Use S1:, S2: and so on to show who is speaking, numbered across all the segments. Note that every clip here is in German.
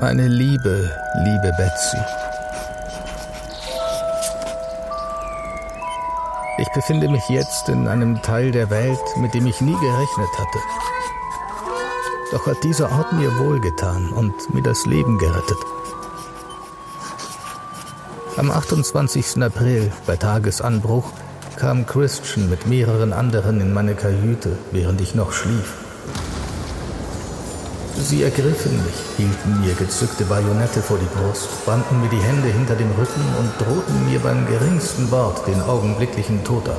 S1: Meine liebe, liebe Betsy. Ich befinde mich jetzt in einem Teil der Welt, mit dem ich nie gerechnet hatte. Doch hat dieser Ort mir wohlgetan und mir das Leben gerettet. Am 28. April, bei Tagesanbruch, kam Christian mit mehreren anderen in meine Kajüte, während ich noch schlief. Sie ergriffen mich, hielten mir gezückte Bajonette vor die Brust, banden mir die Hände hinter dem Rücken und drohten mir beim geringsten Wort den augenblicklichen Tod an.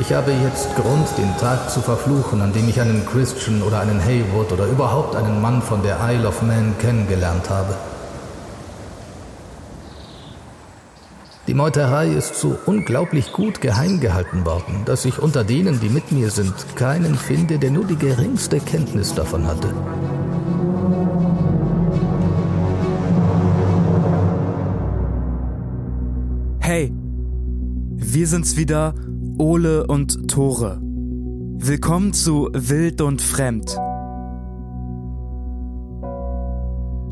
S1: Ich habe jetzt Grund, den Tag zu verfluchen, an dem ich einen Christian oder einen Haywood oder überhaupt einen Mann von der Isle of Man kennengelernt habe. Meuterei ist so unglaublich gut geheim gehalten worden, dass ich unter denen, die mit mir sind, keinen finde, der nur die geringste Kenntnis davon hatte.
S2: Hey, wir sind's wieder, Ole und Tore. Willkommen zu Wild und Fremd.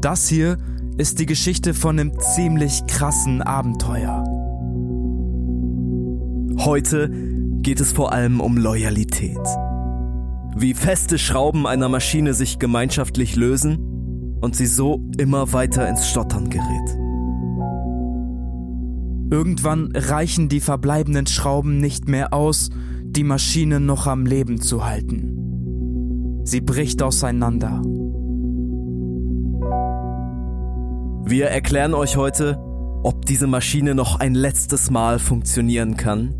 S2: Das hier ist die Geschichte von einem ziemlich krassen Abenteuer.
S3: Heute geht es vor allem um Loyalität. Wie feste Schrauben einer Maschine sich gemeinschaftlich lösen und sie so immer weiter ins Stottern gerät.
S2: Irgendwann reichen die verbleibenden Schrauben nicht mehr aus, die Maschine noch am Leben zu halten. Sie bricht auseinander.
S3: Wir erklären euch heute, ob diese Maschine noch ein letztes Mal funktionieren kann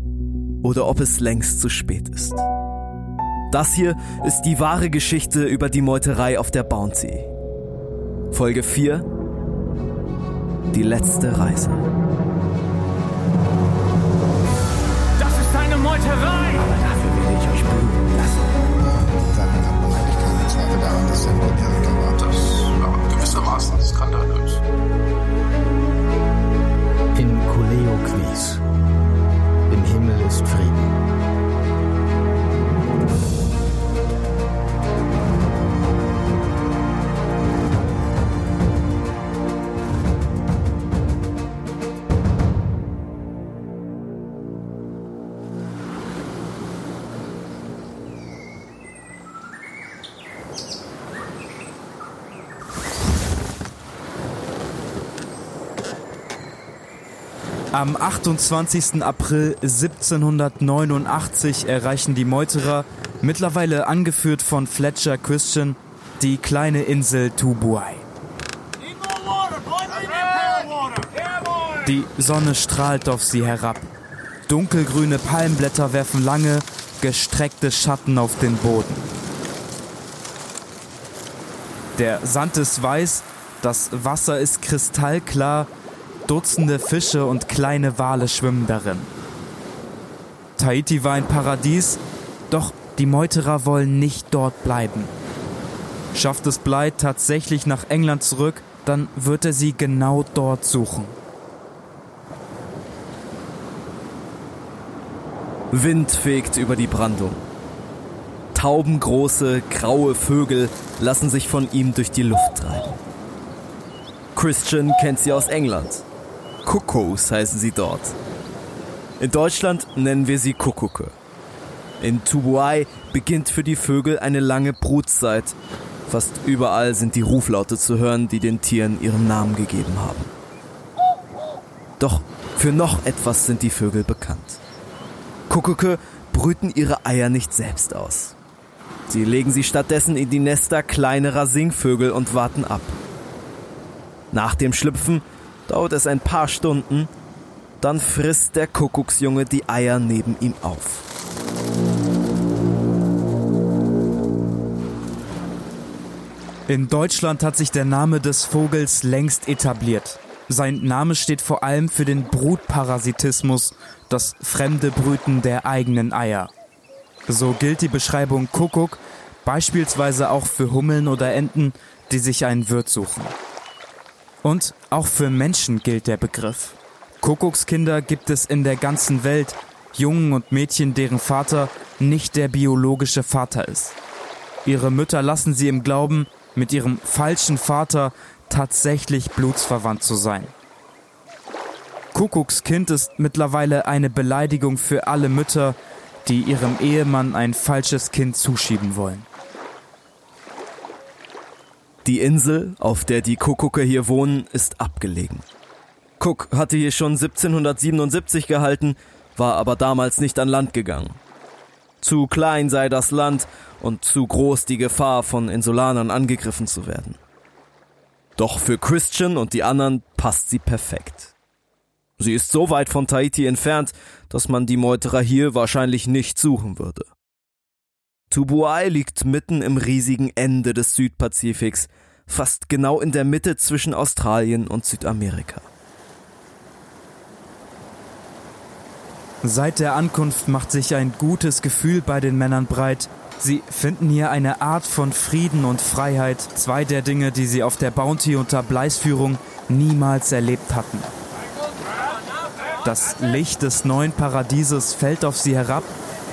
S3: oder ob es längst zu spät ist. Das hier ist die wahre Geschichte über die Meuterei auf der Bounty. Folge 4 Die letzte Reise.
S4: Das ist eine Meuterei!
S5: Aber dafür werde ich euch bluten lassen.
S6: Damit hat man eigentlich keine Zweifel daran, dass er nur Erika war.
S7: Das war gewissermaßen skandalös.
S1: In Kuleo Quis. Im Himmel ist Frieden.
S2: Am 28. April 1789 erreichen die Meuterer, mittlerweile angeführt von Fletcher Christian, die kleine Insel Tubuai. Die Sonne strahlt auf sie herab. Dunkelgrüne Palmblätter werfen lange, gestreckte Schatten auf den Boden. Der Sand ist weiß, das Wasser ist kristallklar, Dutzende Fische und kleine Wale schwimmen darin. Tahiti war ein Paradies, doch die Meuterer wollen nicht dort bleiben. Schafft es Blythe tatsächlich nach England zurück, dann wird er sie genau dort suchen.
S3: Wind fegt über die Brandung. Taubengroße, graue Vögel lassen sich von ihm durch die Luft treiben. Christian kennt sie aus England. Kuckucks heißen sie dort. In Deutschland nennen wir sie Kuckucke. In Tubuai beginnt für die Vögel eine lange Brutzeit. Fast überall sind die Ruflaute zu hören, die den Tieren ihren Namen gegeben haben. Doch für noch etwas sind die Vögel bekannt. Kuckucke brüten ihre Eier nicht selbst aus. Sie legen sie stattdessen in die Nester kleinerer Singvögel und warten ab. Nach dem Schlüpfen dauert es ein paar Stunden, dann frisst der Kuckucksjunge die Eier neben ihm auf.
S2: In Deutschland hat sich der Name des Vogels längst etabliert. Sein Name steht vor allem für den Brutparasitismus, das fremde Brüten der eigenen Eier. So gilt die Beschreibung Kuckuck beispielsweise auch für Hummeln oder Enten, die sich einen Wirt suchen. Und auch für Menschen gilt der Begriff. Kuckuckskinder gibt es in der ganzen Welt, Jungen und Mädchen, deren Vater nicht der biologische Vater ist. Ihre Mütter lassen sie im Glauben, mit ihrem falschen Vater tatsächlich blutsverwandt zu sein. Kuckuckskind ist mittlerweile eine Beleidigung für alle Mütter, die ihrem Ehemann ein falsches Kind zuschieben wollen.
S3: Die Insel, auf der die Kuckucke hier wohnen, ist abgelegen. Cook hatte hier schon 1777 gehalten, war aber damals nicht an Land gegangen. Zu klein sei das Land und zu groß die Gefahr, von Insulanern angegriffen zu werden. Doch für Christian und die anderen passt sie perfekt. Sie ist so weit von Tahiti entfernt, dass man die Meuterer hier wahrscheinlich nicht suchen würde. Tubuai liegt mitten im riesigen Ende des Südpazifiks, fast genau in der Mitte zwischen Australien und Südamerika.
S2: Seit der Ankunft macht sich ein gutes Gefühl bei den Männern breit. Sie finden hier eine Art von Frieden und Freiheit, zwei der Dinge, die sie auf der Bounty unter Bleisführung niemals erlebt hatten. Das Licht des neuen Paradieses fällt auf sie herab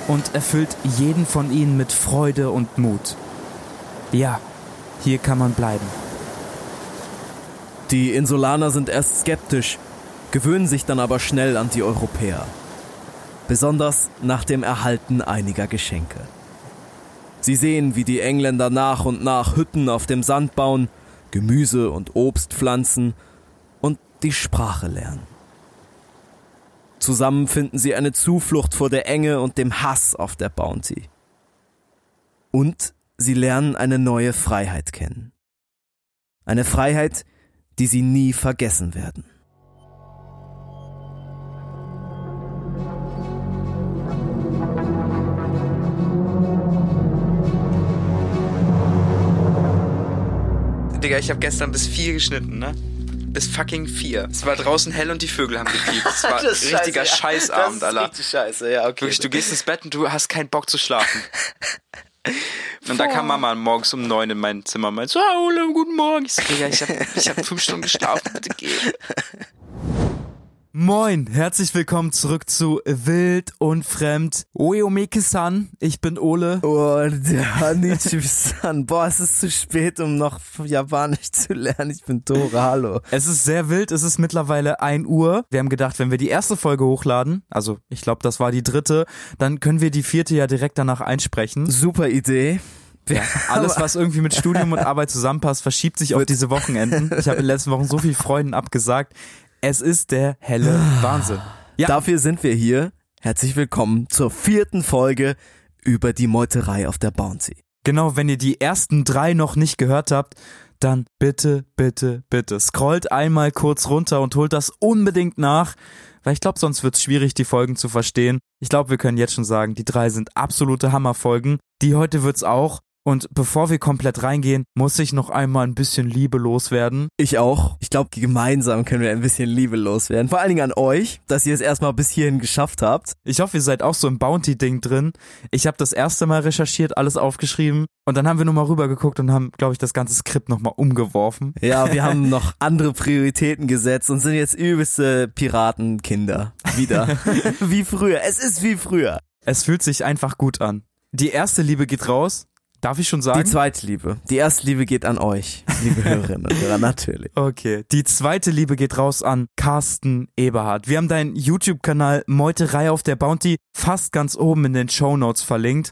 S2: und erfüllt jeden von ihnen mit Freude und Mut. Ja, hier kann man bleiben.
S3: Die Insulaner sind erst skeptisch, gewöhnen sich dann aber schnell an die Europäer. Besonders nach dem Erhalten einiger Geschenke. Sie sehen, wie die Engländer nach und nach Hütten auf dem Sand bauen, Gemüse und Obst pflanzen und die Sprache lernen. Zusammen finden sie eine Zuflucht vor der Enge und dem Hass auf der Bounty. Und sie lernen eine neue Freiheit kennen. Eine Freiheit, die sie nie vergessen werden.
S8: Digga, ich habe gestern bis vier geschnitten, ne? Bis fucking vier. Es war draußen hell und die Vögel haben gepiept. Es war
S3: Das ist
S8: richtiger
S3: scheiße.
S8: Scheißabend,
S3: ist
S8: Alter.
S3: richtig scheiße, ja, okay.
S8: Wirklich, du gehst ins Bett und du hast keinen Bock zu schlafen. Und da kam Mama morgens um neun in mein Zimmer und meinte so, Ole, guten Morgen. Ich so, Digga, ich hab, ich hab fünf Stunden geschlafen, bitte geh.
S2: Moin, herzlich willkommen zurück zu Wild und Fremd. Oeomeke-san, ich bin Ole.
S3: Oh, der Hanichi-san. Boah, es ist zu spät, um noch Japanisch zu lernen. Ich bin Tore, hallo.
S2: Es ist sehr wild, es ist mittlerweile 1 Uhr. Wir haben gedacht, wenn wir die erste Folge hochladen, also ich glaube, das war die dritte, dann können wir die vierte ja direkt danach einsprechen.
S3: Super Idee.
S2: Ja, alles, was irgendwie mit Studium und Arbeit zusammenpasst, verschiebt sich auf diese Wochenenden. Ich habe in den letzten Wochen so viel Freunden abgesagt. Es ist der helle Wahnsinn. Ja,
S3: Dafür sind wir hier. Herzlich willkommen zur vierten Folge über die Meuterei auf der Bounty.
S2: genau, wenn ihr die ersten drei noch nicht gehört habt, dann bitte, bitte, bitte scrollt einmal kurz runter und holt das unbedingt nach, weil ich glaube, sonst wird es schwierig, die Folgen zu verstehen. Ich glaube, wir können jetzt schon sagen, die drei sind absolute Hammerfolgen. Die heute wird's auch. Und bevor wir komplett reingehen, muss ich noch einmal ein bisschen Liebe loswerden.
S3: Ich auch. Ich glaube, gemeinsam können wir ein bisschen Liebe loswerden. Vor allen Dingen an euch, dass ihr es erstmal bis hierhin geschafft habt.
S2: Ich hoffe, ihr seid auch so im Bounty-Ding drin. Ich habe das erste Mal recherchiert, alles aufgeschrieben und dann haben wir nochmal rübergeguckt und haben, glaube ich, das ganze Skript nochmal umgeworfen.
S3: Ja, wir haben noch andere Prioritäten gesetzt und sind jetzt übelste Piratenkinder. Wieder. wie früher. Es ist wie früher.
S2: Es fühlt sich einfach gut an. Die erste Liebe geht raus. Darf ich schon
S3: Die
S2: sagen?
S3: Zweitliebe. Die Erstliebe geht an euch, liebe Hörerinnen und Hörer, natürlich.
S2: Okay. Die zweite Liebe geht raus an Carsten Eberhardt. Wir haben deinen YouTube-Kanal Meuterei auf der Bounty fast ganz oben in den Shownotes verlinkt.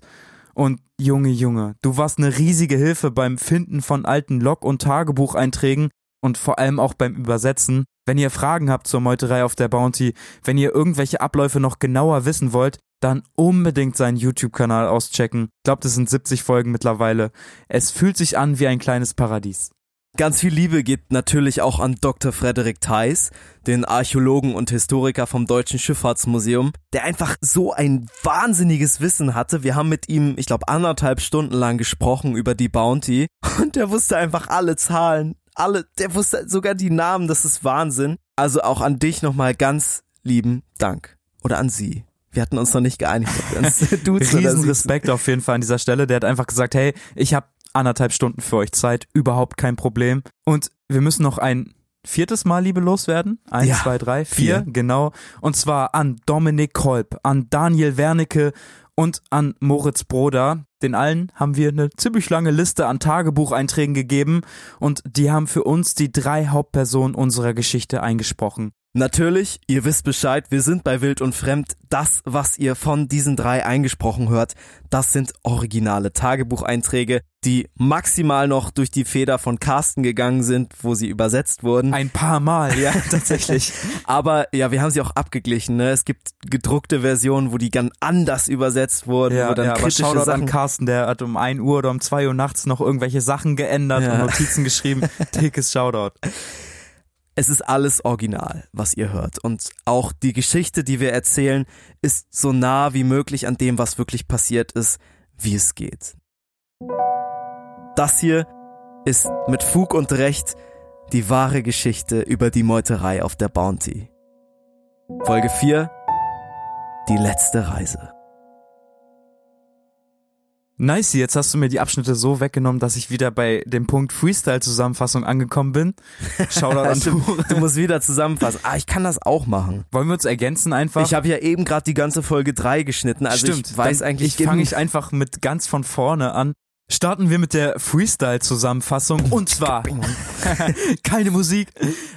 S2: Und Junge, Junge, du warst eine riesige Hilfe beim Finden von alten Log- und Tagebucheinträgen und vor allem auch beim Übersetzen. Wenn ihr Fragen habt zur Meuterei auf der Bounty, wenn ihr irgendwelche Abläufe noch genauer wissen wollt, dann unbedingt seinen YouTube-Kanal auschecken. Ich glaube, das sind 70 Folgen mittlerweile. Es fühlt sich an wie ein kleines Paradies.
S3: Ganz viel Liebe geht natürlich auch an Dr. Frederik Theis, den Archäologen und Historiker vom Deutschen Schifffahrtsmuseum, der einfach so ein wahnsinniges Wissen hatte. Wir haben mit ihm, ich glaube, anderthalb Stunden lang gesprochen über die Bounty und der wusste einfach alle Zahlen, alle, der wusste sogar die Namen, das ist Wahnsinn. Also auch an dich nochmal ganz lieben Dank. Oder an sie. Wir hatten uns noch nicht geeinigt, ob wir uns duzen
S2: Riesen. Respekt auf jeden Fall an dieser Stelle. Der hat einfach gesagt, hey, ich habe anderthalb Stunden für euch Zeit, überhaupt kein Problem. Und wir müssen noch ein viertes Mal Liebe loswerden. Eins,
S3: Ja,
S2: zwei, drei, vier,
S3: vier.
S2: genau. Und zwar an Dominik Kolb, an Daniel Wernicke und an Moritz Broder. Den allen haben wir eine ziemlich lange Liste an Tagebucheinträgen gegeben und die haben für uns die drei Hauptpersonen unserer Geschichte eingesprochen.
S3: Natürlich, ihr wisst Bescheid, wir sind bei Wild und Fremd. Das, was ihr von diesen drei eingesprochen hört, das sind originale Tagebucheinträge, die maximal noch durch die Feder von Carsten gegangen sind, wo sie übersetzt wurden.
S2: Ein paar Mal, ja, tatsächlich.
S3: Aber ja, wir haben sie auch abgeglichen. Ne? Es gibt gedruckte Versionen, wo die ganz anders übersetzt wurden.
S2: Ja,
S3: wo dann
S2: ja aber
S3: kritische
S2: Shoutout
S3: Sachen
S2: an Carsten, der hat um 1 Uhr oder um 2 Uhr nachts noch irgendwelche Sachen geändert
S3: Ja.
S2: und Notizen geschrieben. Dickes Shoutout.
S3: Es ist alles original, was ihr hört. Und auch die Geschichte, die wir erzählen, ist so nah wie möglich an dem, was wirklich passiert ist, wie es geht. Das hier ist mit Fug und Recht die wahre Geschichte über die Meuterei auf der Bounty. Folge 4 Die letzte Reise.
S2: Nice, jetzt hast du mir die Abschnitte so weggenommen, dass ich wieder bei dem Punkt Freestyle-Zusammenfassung angekommen bin. Shoutout an
S3: Stimmt,
S2: du.
S3: du musst wieder zusammenfassen. Ah, ich kann das auch machen.
S2: Wollen wir uns ergänzen einfach?
S3: Ich habe ja eben gerade die ganze Folge 3 geschnitten, also
S2: Stimmt,
S3: ich weiß eigentlich
S2: ich fange ich einfach mit ganz von vorne an. Starten wir mit der Freestyle-Zusammenfassung und zwar keine Musik.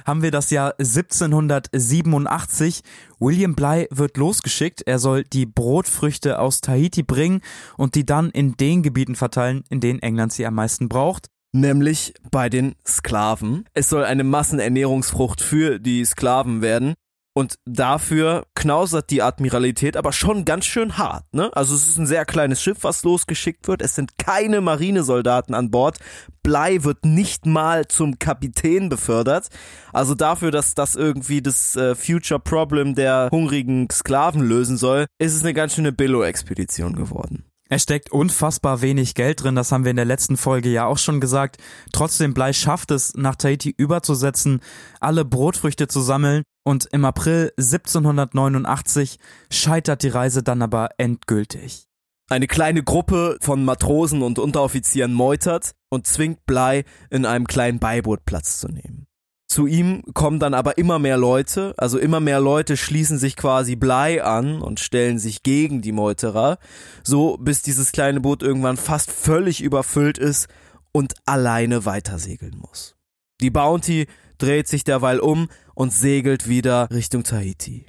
S2: Haben wir das Jahr 1787. William Bly wird losgeschickt. Er soll die Brotfrüchte aus Tahiti bringen und die dann in den Gebieten verteilen, in denen England sie am meisten braucht.
S3: nämlich bei den Sklaven. Es soll eine Massenernährungsfrucht für die Sklaven werden. Und dafür knausert die Admiralität aber schon ganz schön hart. Ne? Also es ist ein sehr kleines Schiff, was losgeschickt wird. Es sind keine Marinesoldaten an Bord. Blei wird nicht mal zum Kapitän befördert. Also dafür, dass das irgendwie das äh, Future Problem der hungrigen Sklaven lösen soll, ist es eine ganz schöne Billo-Expedition geworden.
S2: Es steckt unfassbar wenig Geld drin, das haben wir in der letzten Folge ja auch schon gesagt. Trotzdem Blei schafft es, nach Tahiti überzusetzen, alle Brotfrüchte zu sammeln und im April 1789 scheitert die Reise dann aber endgültig.
S3: Eine kleine Gruppe von Matrosen und Unteroffizieren meutert und zwingt Blei in einem kleinen Beiboot Platz zu nehmen. Zu ihm kommen dann aber immer mehr Leute, also immer mehr Leute schließen sich quasi Blei an und stellen sich gegen die Meuterer, so bis dieses kleine Boot irgendwann fast völlig überfüllt ist und alleine weitersegeln muss. Die Bounty dreht sich derweil um und segelt wieder Richtung Tahiti.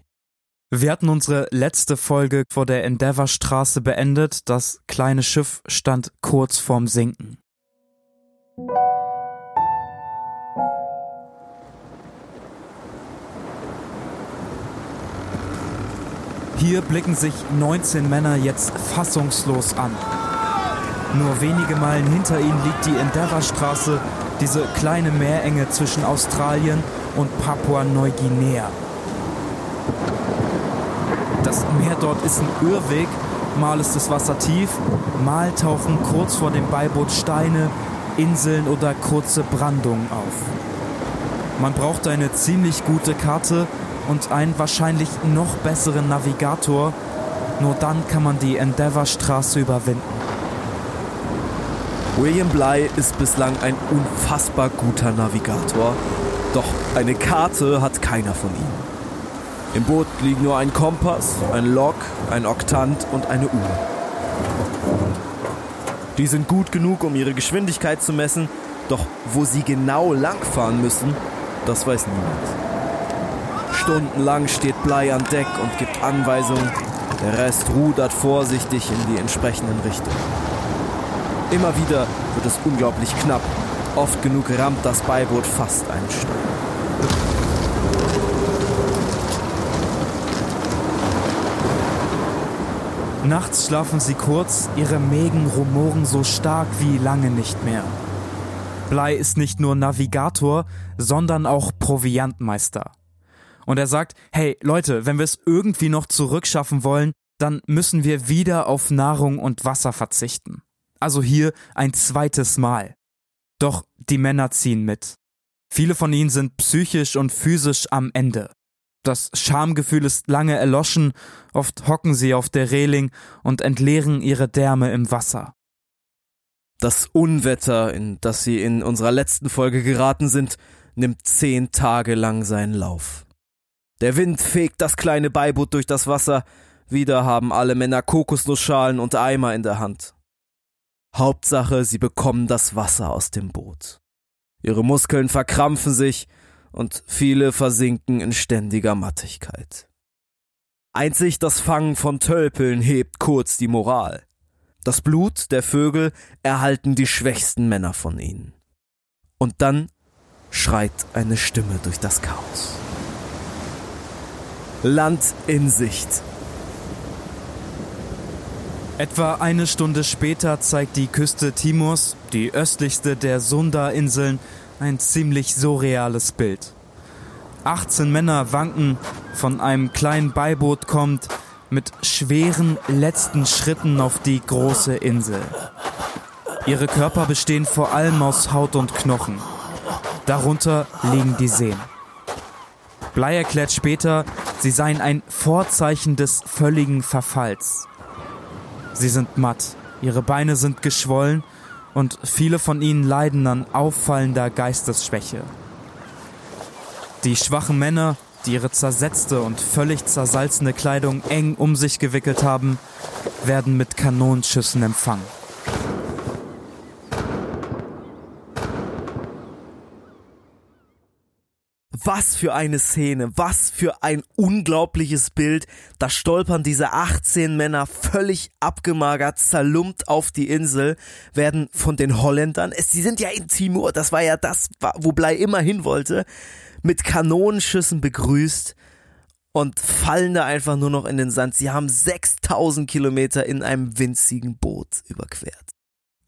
S2: Wir hatten unsere letzte Folge vor der Endeavour-Straße beendet. Das kleine Schiff stand kurz vorm Sinken. Hier blicken sich 19 Männer jetzt fassungslos an. Nur wenige Meilen hinter ihnen liegt die Endeavour-Straße, diese kleine Meerenge zwischen Australien und Papua-Neuguinea. Das Meer dort ist ein Irrweg, mal ist das Wasser tief, mal tauchen kurz vor dem Beiboot Steine, Inseln oder kurze Brandungen auf. Man braucht eine ziemlich gute Karte und einen wahrscheinlich noch besseren Navigator, nur dann kann man die Endeavour-Straße überwinden.
S3: William Bly ist bislang ein unfassbar guter Navigator, doch eine Karte hat keiner von ihnen. Im Boot liegen nur ein Kompass, ein Log, ein Oktant und eine Uhr. Die sind gut genug, um ihre Geschwindigkeit zu messen, doch wo sie genau langfahren müssen, das weiß niemand. Stundenlang steht Bly an Deck und gibt Anweisungen, der Rest rudert vorsichtig in die entsprechenden Richtungen. Immer wieder wird es unglaublich knapp. Oft genug rammt das Beiboot fast einen Stein.
S2: Nachts schlafen sie kurz, ihre Mägen rumoren so stark wie lange nicht mehr. Blei ist nicht nur Navigator, sondern auch Proviantmeister. Und er sagt, hey Leute, wenn wir es irgendwie noch zurückschaffen wollen, dann müssen wir wieder auf Nahrung und Wasser verzichten. Also hier ein zweites Mal. Doch die Männer ziehen mit. Viele von ihnen sind psychisch und physisch am Ende. Das Schamgefühl ist lange erloschen, oft hocken sie auf der Reling und entleeren ihre Därme im Wasser.
S3: Das Unwetter, in das sie in unserer letzten Folge geraten sind, nimmt zehn Tage lang seinen Lauf. Der Wind fegt das kleine Beiboot durch das Wasser, wieder haben alle Männer Kokosnussschalen und Eimer in der Hand. Hauptsache, sie bekommen das Wasser aus dem Boot. Ihre Muskeln verkrampfen sich und viele versinken in ständiger Mattigkeit. Einzig das Fangen von Tölpeln hebt kurz die Moral. Das Blut der Vögel erhalten die schwächsten Männer von ihnen. Und dann schreit eine Stimme durch das Chaos. Land in Sicht.
S2: Etwa eine Stunde später zeigt die Küste Timors, die östlichste der Sunda-Inseln, ein ziemlich surreales Bild. 18 Männer wanken, von einem kleinen Beiboot kommt, mit schweren letzten Schritten auf die große Insel. Ihre Körper bestehen vor allem aus Haut und Knochen. Darunter liegen die Seen. Blei erklärt später, sie seien ein Vorzeichen des völligen Verfalls. Sie sind matt, ihre Beine sind geschwollen und viele von ihnen leiden an auffallender Geistesschwäche. Die schwachen Männer, die ihre zersetzte und völlig zersalzene Kleidung eng um sich gewickelt haben, werden mit Kanonenschüssen empfangen.
S3: Was für eine Szene, was für ein unglaubliches Bild. Da stolpern diese 18 Männer völlig abgemagert, zerlumpt auf die Insel, werden von den Holländern, es, sie sind ja in Timur, das war ja das, wo Blei immer hin wollte, mit Kanonenschüssen begrüßt und fallen da einfach nur noch in den Sand. Sie haben 6000 Kilometer in einem winzigen Boot überquert.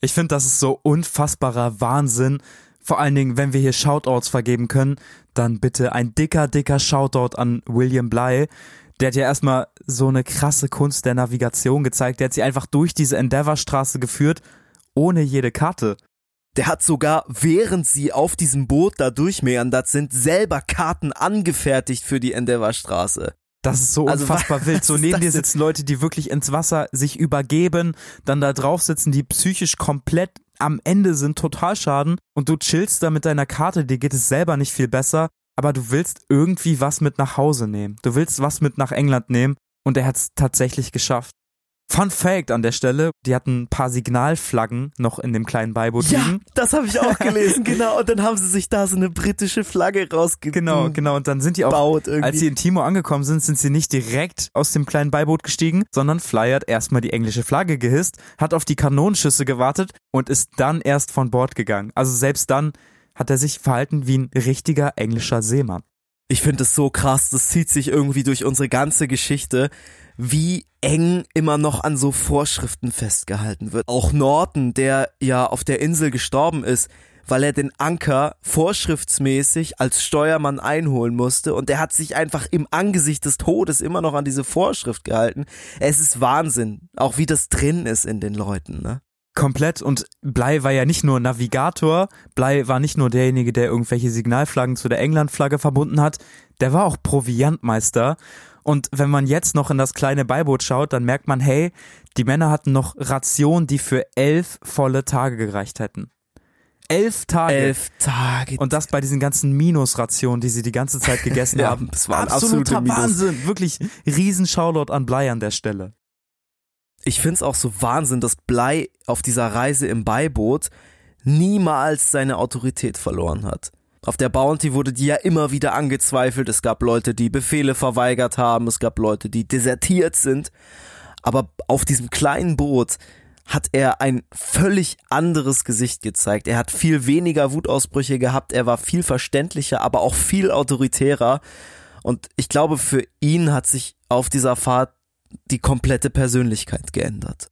S2: Ich finde, das ist so unfassbarer Wahnsinn. Vor allen Dingen, wenn wir hier Shoutouts vergeben können, dann bitte ein dicker, dicker Shoutout an William Bly. Der hat ja erstmal so eine krasse Kunst der Navigation gezeigt. Der hat sie einfach durch diese Endeavour-Straße geführt, ohne jede Karte.
S3: Der hat sogar, während sie auf diesem Boot da durchmeandert sind, selber Karten angefertigt für die Endeavour-Straße.
S2: Das ist so
S3: Also,
S2: unfassbar wild. So neben dir sitzen Leute, die wirklich ins Wasser sich übergeben, dann da drauf sitzen, die psychisch komplett am Ende sind, total schaden und du chillst da mit deiner Karte, dir geht es selber nicht viel besser, aber du willst irgendwie was mit nach Hause nehmen. Du willst was mit nach England nehmen und er hat es tatsächlich geschafft. Fun Fact an der Stelle, die hatten ein paar Signalflaggen noch in dem kleinen Beiboot
S3: Ja,
S2: liegen.
S3: das habe ich auch gelesen, genau. Und dann haben sie sich da so eine britische Flagge rausgebaut.
S2: Genau, genau. Und dann sind die auch,
S3: irgendwie.
S2: als sie in Timor angekommen sind, sind sie nicht direkt aus dem kleinen Beiboot gestiegen, sondern Fly hat erstmal die englische Flagge gehisst, hat auf die Kanonenschüsse gewartet und ist dann erst von Bord gegangen. Also selbst dann hat er sich verhalten wie ein richtiger englischer Seemann.
S3: Ich finde es so krass, das zieht sich irgendwie durch unsere ganze Geschichte, wie eng immer noch an so Vorschriften festgehalten wird. Auch Norton, der ja auf der Insel gestorben ist, weil er den Anker vorschriftsmäßig als Steuermann einholen musste und er hat sich einfach im Angesicht des Todes immer noch an diese Vorschrift gehalten. Es ist Wahnsinn, auch wie das drin ist in den Leuten, ne?
S2: Komplett und Blei war ja nicht nur Navigator, Blei war nicht nur derjenige, der irgendwelche Signalflaggen zu der Englandflagge verbunden hat, der war auch Proviantmeister. Und wenn man jetzt noch in das kleine Beiboot schaut, dann merkt man, hey, die Männer hatten noch Rationen, die für elf volle Tage gereicht hätten. Elf Tage.
S3: Elf Tage.
S2: Und das bei diesen ganzen Minusrationen, die sie die ganze Zeit gegessen
S3: Ja,
S2: haben.
S3: es waren
S2: Absoluter
S3: absolute Minus.
S2: Wahnsinn. Wirklich riesen Shoutout an Blei an der Stelle.
S3: ich find's auch so Wahnsinn, dass Blei auf dieser Reise im Beiboot niemals seine Autorität verloren hat. Auf der Bounty wurde die ja immer wieder angezweifelt. Es gab Leute, die Befehle verweigert haben. Es gab Leute, die desertiert sind. Aber auf diesem kleinen Boot hat er ein völlig anderes Gesicht gezeigt. Er hat viel weniger Wutausbrüche gehabt. Er war viel verständlicher, aber auch viel autoritärer. Und ich glaube, für ihn hat sich auf dieser Fahrt die komplette Persönlichkeit geändert.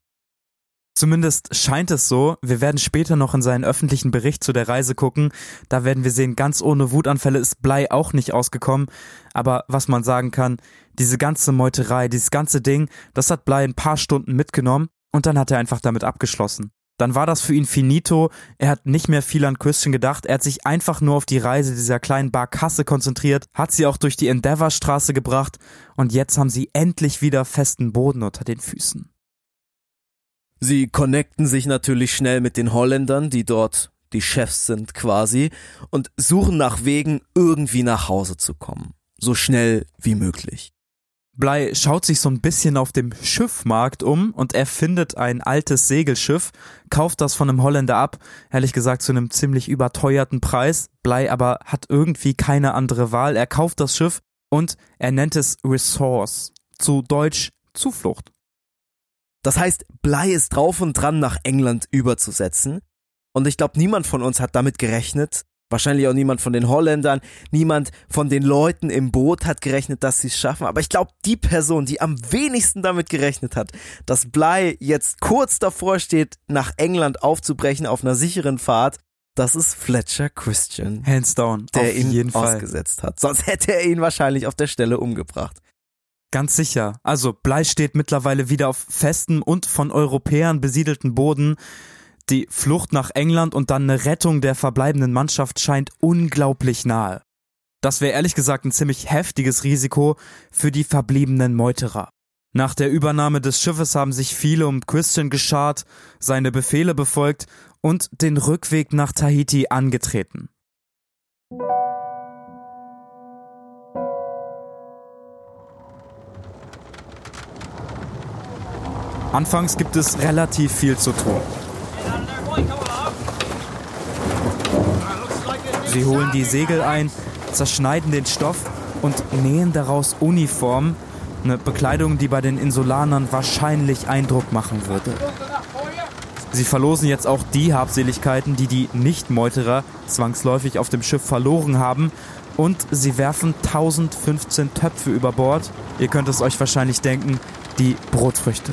S2: Zumindest scheint es so. Wir werden später noch in seinen öffentlichen Bericht zu der Reise gucken. Da werden wir sehen, ganz ohne Wutanfälle ist Blei auch nicht ausgekommen. Aber was man sagen kann, diese ganze Meuterei, dieses ganze Ding, das hat Blei ein paar Stunden mitgenommen und dann hat er einfach damit abgeschlossen. Dann war das für ihn finito. Er hat nicht mehr viel an Christian gedacht. Er hat sich einfach nur auf die Reise dieser kleinen Barkasse konzentriert, hat sie auch durch die Endeavour-Straße gebracht und jetzt haben sie endlich wieder festen Boden unter den Füßen.
S3: Sie connecten sich natürlich schnell mit den Holländern, die dort die Chefs sind quasi, und suchen nach Wegen, irgendwie nach Hause zu kommen. So schnell wie möglich.
S2: Blei schaut sich so ein bisschen auf dem Schiffmarkt um und er findet ein altes Segelschiff, kauft das von einem Holländer ab, ehrlich gesagt zu einem ziemlich überteuerten Preis. Blei aber hat irgendwie keine andere Wahl. Er kauft das Schiff und er nennt es Resource, zu Deutsch Zuflucht.
S3: Das heißt, Blei ist drauf und dran, nach England überzusetzen. Und ich glaube, niemand von uns hat damit gerechnet, Wahrscheinlich auch niemand von den Holländern, niemand von den Leuten im Boot hat gerechnet, dass sie es schaffen. Aber ich glaube, die Person, die am wenigsten damit gerechnet hat, dass Bly jetzt kurz davor steht, nach England aufzubrechen auf einer sicheren Fahrt, das ist Fletcher Christian.
S2: Hands down.
S3: Der ihn
S2: jeden Fall.
S3: ausgesetzt hat. Sonst hätte er ihn wahrscheinlich auf der Stelle umgebracht.
S2: Ganz sicher. Also Blei steht mittlerweile wieder auf festem und von Europäern besiedelten Boden. Die Flucht nach England und dann eine Rettung der verbleibenden Mannschaft scheint unglaublich nahe. Das wäre ehrlich gesagt ein ziemlich heftiges Risiko für die verbliebenen Meuterer. Nach der Übernahme des Schiffes haben sich viele um Christian geschart, seine Befehle befolgt und den Rückweg nach Tahiti angetreten. Anfangs gibt es relativ viel zu tun. Sie holen die Segel ein, zerschneiden den Stoff und nähen daraus Uniformen, eine Bekleidung, die bei den Insulanern wahrscheinlich Eindruck machen würde. Sie verlosen jetzt auch die Habseligkeiten, die die Nichtmeuterer zwangsläufig auf dem Schiff verloren haben. Und sie werfen 1015 Töpfe über Bord. Ihr könnt es euch wahrscheinlich denken, die Brotfrüchte.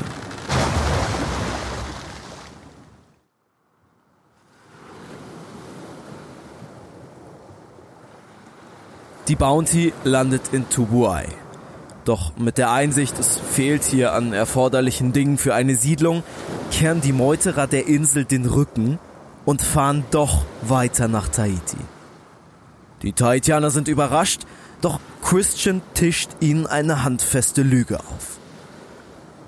S3: Die Bounty landet in Tubuai. Doch mit der Einsicht, es fehlt hier an erforderlichen Dingen für eine Siedlung, kehren die Meuterer der Insel den Rücken und fahren doch weiter nach Tahiti. Die Tahitianer sind überrascht, doch Christian tischt ihnen eine handfeste Lüge auf.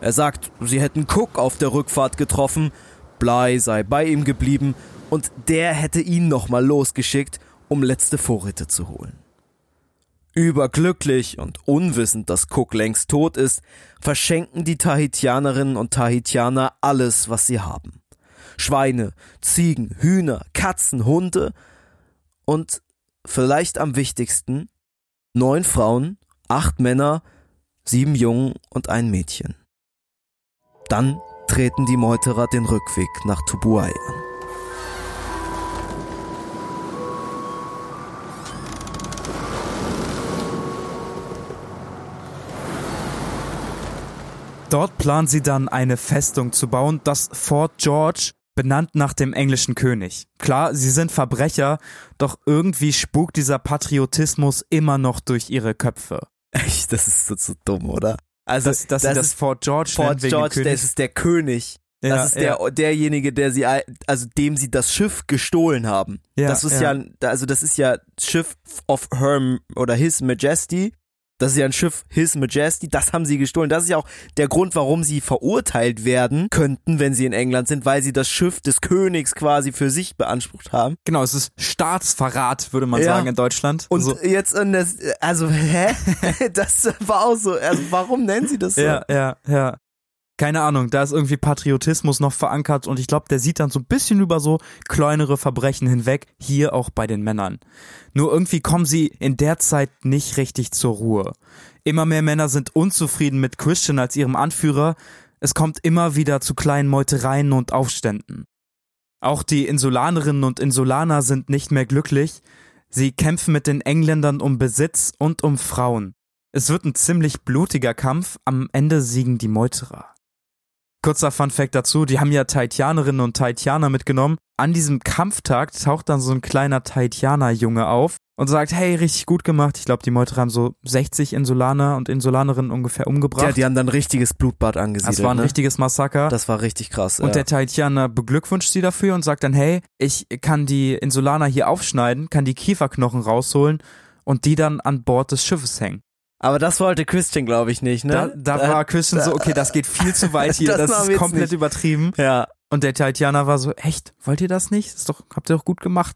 S3: Er sagt, sie hätten Cook auf der Rückfahrt getroffen, Bly sei bei ihm geblieben und der hätte ihn nochmal losgeschickt, um letzte Vorräte zu holen. Überglücklich und unwissend, dass Cook längst tot ist, verschenken die Tahitianerinnen und Tahitianer alles, was sie haben. Schweine, Ziegen, Hühner, Katzen, Hunde und vielleicht am wichtigsten neun Frauen, acht Männer, sieben Jungen und ein Mädchen. Dann treten die Meuterer den Rückweg nach Tubuai an.
S2: Dort planen sie dann eine Festung zu bauen, das Fort George, benannt nach dem englischen König. Klar, sie sind Verbrecher, doch irgendwie spukt dieser Patriotismus immer noch durch ihre Köpfe.
S3: Echt, das ist so, so dumm, oder? Also,
S2: dass, dass das, das Fort George
S3: Fort George, das ist der König.
S2: Ja,
S3: das ist der,
S2: ja.
S3: derjenige, der sie, also dem sie das Schiff gestohlen haben.
S2: Ja,
S3: das ist ja.
S2: ja.
S3: also das ist ja Schiff of Her oder His Majesty. Das ist ja ein Schiff His Majesty, das haben sie gestohlen. Das ist ja auch der Grund, warum sie verurteilt werden könnten, wenn sie in England sind, weil sie das Schiff des Königs quasi für sich beansprucht haben.
S2: Genau, es ist Staatsverrat, würde man
S3: Ja.
S2: sagen, in Deutschland.
S3: Und
S2: so,
S3: jetzt, und das, also, hä? das war auch so, also warum nennen sie das so?
S2: ja, ja, ja. Keine Ahnung, da ist irgendwie Patriotismus noch verankert und ich glaube, der sieht dann so ein bisschen über so kleinere Verbrechen hinweg, hier auch bei den Männern. Nur irgendwie kommen sie in der Zeit nicht richtig zur Ruhe. Immer mehr Männer sind unzufrieden mit Christian als ihrem Anführer, es kommt immer wieder zu kleinen Meutereien und Aufständen. Auch die Insulanerinnen und Insulaner sind nicht mehr glücklich, sie kämpfen mit den Engländern um Besitz und um Frauen. Es wird ein ziemlich blutiger Kampf, am Ende siegen die Meuterer. Kurzer Fun Fact dazu, die haben ja Tahitianerinnen und Tahitianer mitgenommen. An diesem Kampftag taucht dann so ein kleiner Tahitianer-Junge auf und sagt, hey, richtig gut gemacht. Ich glaube, die Meuterer haben so 60 Insulaner und Insulanerinnen ungefähr umgebracht.
S3: Ja, die haben dann ein richtiges Blutbad angesiedelt.
S2: das war ein
S3: ne?
S2: richtiges Massaker.
S3: Das war richtig krass.
S2: und
S3: ja.
S2: der Tahitianer beglückwünscht sie dafür und sagt dann, hey, ich kann die Insulaner hier aufschneiden, kann die Kieferknochen rausholen und die dann an Bord des Schiffes hängen.
S3: Aber das wollte Christian, glaube ich, nicht,
S2: Da,
S3: ne?
S2: da war Christian so, okay, das geht viel zu weit hier,
S3: Das
S2: das, ist komplett
S3: nicht.
S2: übertrieben.
S3: Ja.
S2: Und der Tahitianer war so, echt, wollt ihr das nicht? Das ist doch, habt ihr doch gut gemacht.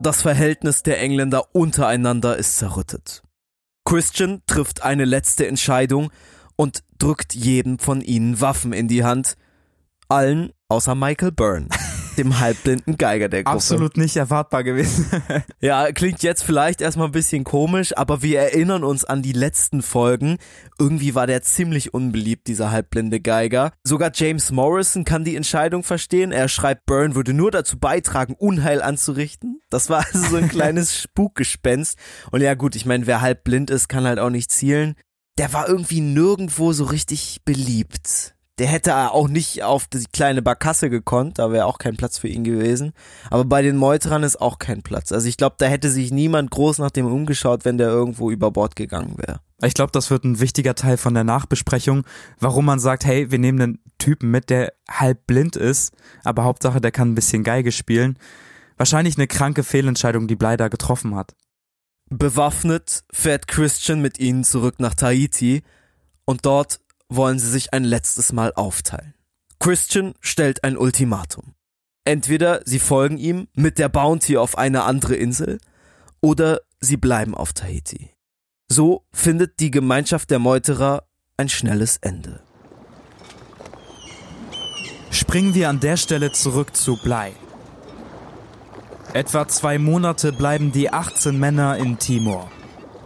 S3: Das Verhältnis der Engländer untereinander ist zerrüttet. Christian trifft eine letzte Entscheidung und drückt jedem von ihnen Waffen in die Hand. Allen außer Michael Byrne, dem halbblinden Geiger der Gruppe.
S2: Absolut nicht erwartbar gewesen.
S3: Ja, klingt jetzt vielleicht erstmal ein bisschen komisch, aber wir erinnern uns an die letzten Folgen. Irgendwie war der ziemlich unbeliebt, dieser halbblinde Geiger. Sogar James Morrison kann die Entscheidung verstehen. Er schreibt, Byrne würde nur dazu beitragen, Unheil anzurichten. Das war also so ein kleines Spukgespenst. Und ja gut, ich meine, wer halbblind ist, kann halt auch nicht zielen. Der war irgendwie nirgendwo so richtig beliebt. Der hätte auch nicht auf die kleine Barkasse gekonnt, da wäre auch kein Platz für ihn gewesen. Aber bei den Meuterern ist auch kein Platz. Also ich glaube, da hätte sich niemand groß nach dem umgeschaut, wenn der irgendwo über Bord gegangen wäre.
S2: Ich glaube, das wird ein wichtiger Teil von der Nachbesprechung, warum man sagt, hey, wir nehmen einen Typen mit, der halb blind ist, aber Hauptsache, der kann ein bisschen Geige spielen. Wahrscheinlich eine kranke Fehlentscheidung, die Bly da getroffen hat.
S3: Bewaffnet fährt Christian mit ihnen zurück nach Tahiti und dort wollen sie sich ein letztes Mal aufteilen. Christian stellt ein Ultimatum. Entweder sie folgen ihm mit der Bounty auf eine andere Insel oder sie bleiben auf Tahiti. So findet die Gemeinschaft der Meuterer ein schnelles Ende.
S2: Springen wir an der Stelle zurück zu Blei. Etwa zwei Monate bleiben die 18 Männer in Timor.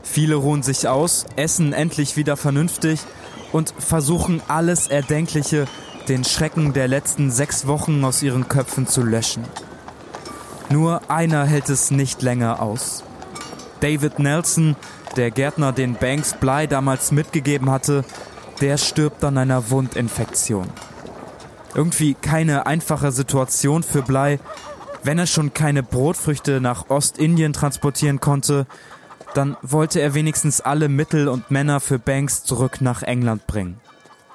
S2: Viele ruhen sich aus, essen endlich wieder vernünftig und versuchen alles Erdenkliche, den Schrecken der letzten sechs Wochen aus ihren Köpfen zu löschen. Nur einer hält es nicht länger aus. David Nelson, der Gärtner, den Banks Bly damals mitgegeben hatte, der stirbt an einer Wundinfektion. Irgendwie keine einfache Situation für Bly. Wenn er schon keine Brotfrüchte nach Ostindien transportieren konnte, dann wollte er wenigstens alle Mittel und Männer für Banks zurück nach England bringen.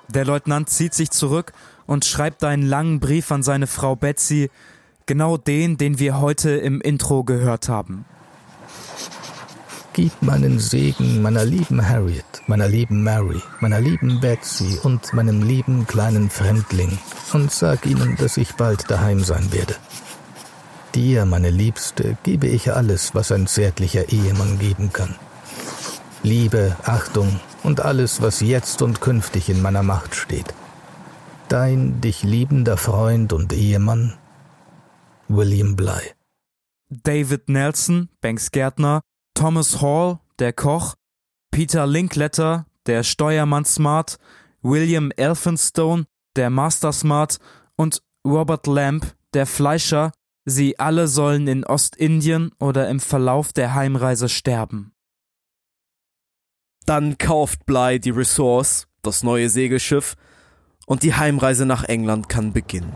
S2: Der Leutnant zieht sich zurück und schreibt einen langen Brief an seine Frau Betsy, genau den, den wir heute im Intro gehört haben.
S1: Gib meinen Segen meiner lieben Harriet, meiner lieben Mary, meiner lieben Betsy und meinem lieben kleinen Fremdling und sag ihnen, dass ich bald daheim sein werde. Dir, meine Liebste, gebe ich alles, was ein zärtlicher Ehemann geben kann. Liebe, Achtung und alles, was jetzt und künftig in meiner Macht steht. Dein dich liebender Freund und Ehemann, William Bly.
S2: David Nelson, Banks Gärtner, Thomas Hall, der Koch, Peter Linkletter, der Steuermann Smart, William Elphinstone, der Master Smart und Robert Lamb, der Fleischer, sie alle sollen in Ostindien oder im Verlauf der Heimreise sterben.
S3: Dann kauft Bly die Resource, das neue Segelschiff, und die Heimreise nach England kann beginnen.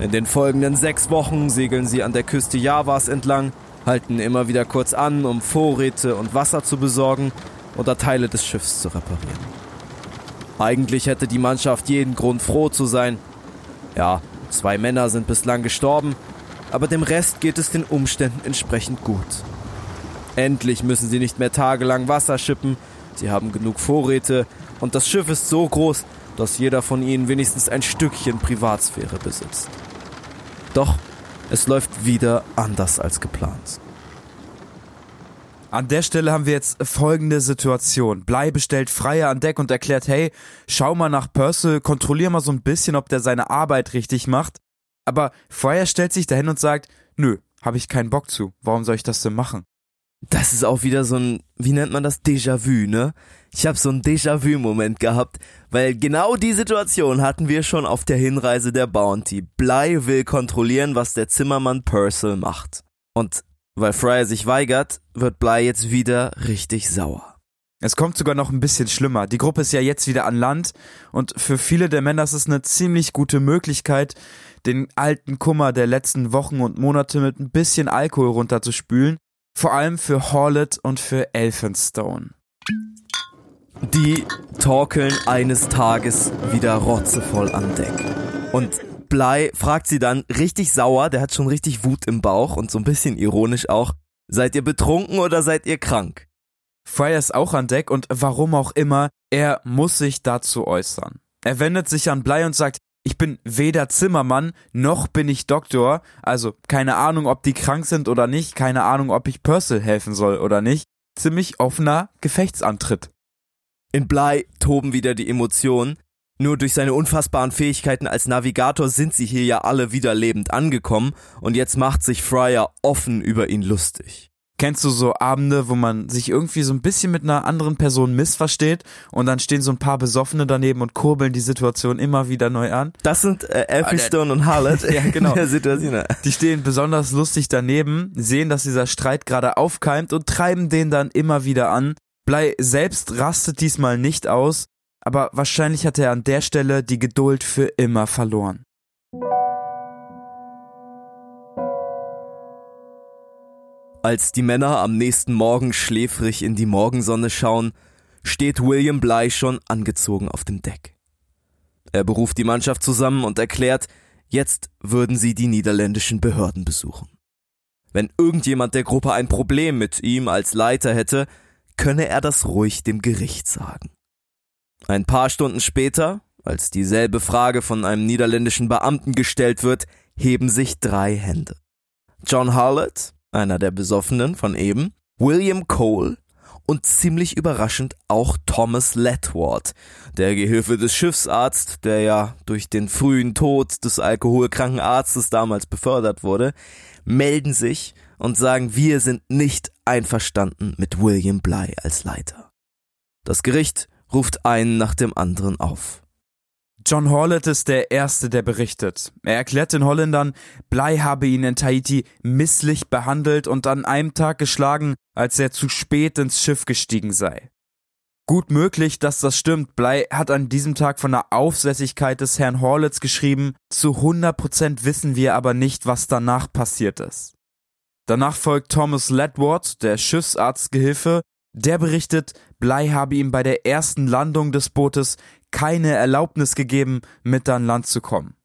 S3: In den folgenden sechs Wochen segeln sie an der Küste Javas entlang, halten immer wieder kurz an, um Vorräte und Wasser zu besorgen oder Teile des Schiffs zu reparieren. Eigentlich hätte die Mannschaft jeden Grund froh zu sein. Ja, zwei Männer sind bislang gestorben, aber dem Rest geht es den Umständen entsprechend gut. Endlich müssen sie nicht mehr tagelang Wasser schippen, sie haben genug Vorräte und das Schiff ist so groß, dass jeder von ihnen wenigstens ein Stückchen Privatsphäre besitzt. Doch es läuft wieder anders als geplant.
S2: An der Stelle haben wir jetzt folgende Situation. Blei bestellt Freier an Deck und erklärt, hey, schau mal nach Purcell, kontrollier mal so ein bisschen, ob der seine Arbeit richtig macht. Aber Freier stellt sich dahin und sagt, nö, habe ich keinen Bock zu. Warum soll ich das denn machen?
S3: Das ist auch wieder so ein, wie nennt man das, Déjà-vu, ne? Ich habe so einen Déjà-vu-Moment gehabt, weil genau die Situation hatten wir schon auf der Hinreise der Bounty. Bly will kontrollieren, was der Zimmermann Purcell macht. Und weil Fryer sich weigert, wird Bly jetzt wieder richtig sauer.
S2: Es kommt sogar noch ein bisschen schlimmer. Die Gruppe ist ja jetzt wieder an Land und für viele der Männer ist es eine ziemlich gute Möglichkeit, den alten Kummer der letzten Wochen und Monate mit ein bisschen Alkohol runterzuspülen. Vor allem für Hawlett und für Elphinstone.
S3: Die torkeln eines Tages wieder rotzevoll an Deck. Und Bly fragt sie dann richtig sauer, der hat schon richtig Wut im Bauch und so ein bisschen ironisch auch, seid ihr betrunken oder seid ihr krank?
S2: Fryer ist auch an Deck und warum auch immer, er muss sich dazu äußern. Er wendet sich an Bly und sagt, Ich bin weder Zimmermann noch bin ich Doktor, also keine Ahnung, ob die krank sind oder nicht, keine Ahnung, ob ich Purcell helfen soll oder nicht. Ziemlich offener Gefechtsantritt.
S3: In Bly toben wieder die Emotionen. Nur durch seine unfassbaren Fähigkeiten als Navigator sind sie hier ja alle wieder lebend angekommen und jetzt macht sich Fryer offen über ihn lustig.
S2: Kennst du so Abende, wo man sich irgendwie so ein bisschen mit einer anderen Person missversteht und dann stehen so ein paar Besoffene daneben und kurbeln die Situation immer wieder neu an?
S3: Das sind äh, Elphinstone und Harlot
S2: ja, genau.
S3: in der Situation.
S2: Die stehen besonders lustig daneben, sehen, dass dieser Streit gerade aufkeimt und treiben den dann immer wieder an. Blei selbst rastet diesmal nicht aus, aber wahrscheinlich hat er an der Stelle die Geduld für immer verloren.
S3: Als die Männer am nächsten Morgen schläfrig in die Morgensonne schauen, steht William Bly schon angezogen auf dem Deck. Er beruft die Mannschaft zusammen und erklärt, jetzt würden sie die niederländischen Behörden besuchen. Wenn irgendjemand der Gruppe ein Problem mit ihm als Leiter hätte, könne er das ruhig dem Gericht sagen. Ein paar Stunden später, als dieselbe Frage von einem niederländischen Beamten gestellt wird, heben sich drei Hände. John Harlot, einer der Besoffenen von eben, William Cole und ziemlich überraschend auch Thomas Letward, der Gehilfe des Schiffsarztes, der ja durch den frühen Tod des alkoholkranken Arztes damals befördert wurde, melden sich und sagen, wir sind nicht einverstanden mit William Bly als Leiter. Das Gericht ruft einen nach dem anderen auf.
S2: John Horlet ist der Erste, der berichtet. Er erklärt den Holländern, Blei habe ihn in Tahiti misslich behandelt und an einem Tag geschlagen, als er zu spät ins Schiff gestiegen sei. Gut möglich, dass das stimmt. Blei hat an diesem Tag von der Aufsässigkeit des Herrn Horlitz geschrieben. Zu 100% wissen wir aber nicht, was danach passiert ist. Danach folgt Thomas Ledward, der Schiffsarztgehilfe. Der berichtet, Blei habe ihm bei der ersten Landung des Bootes keine Erlaubnis gegeben, mit an Land zu kommen.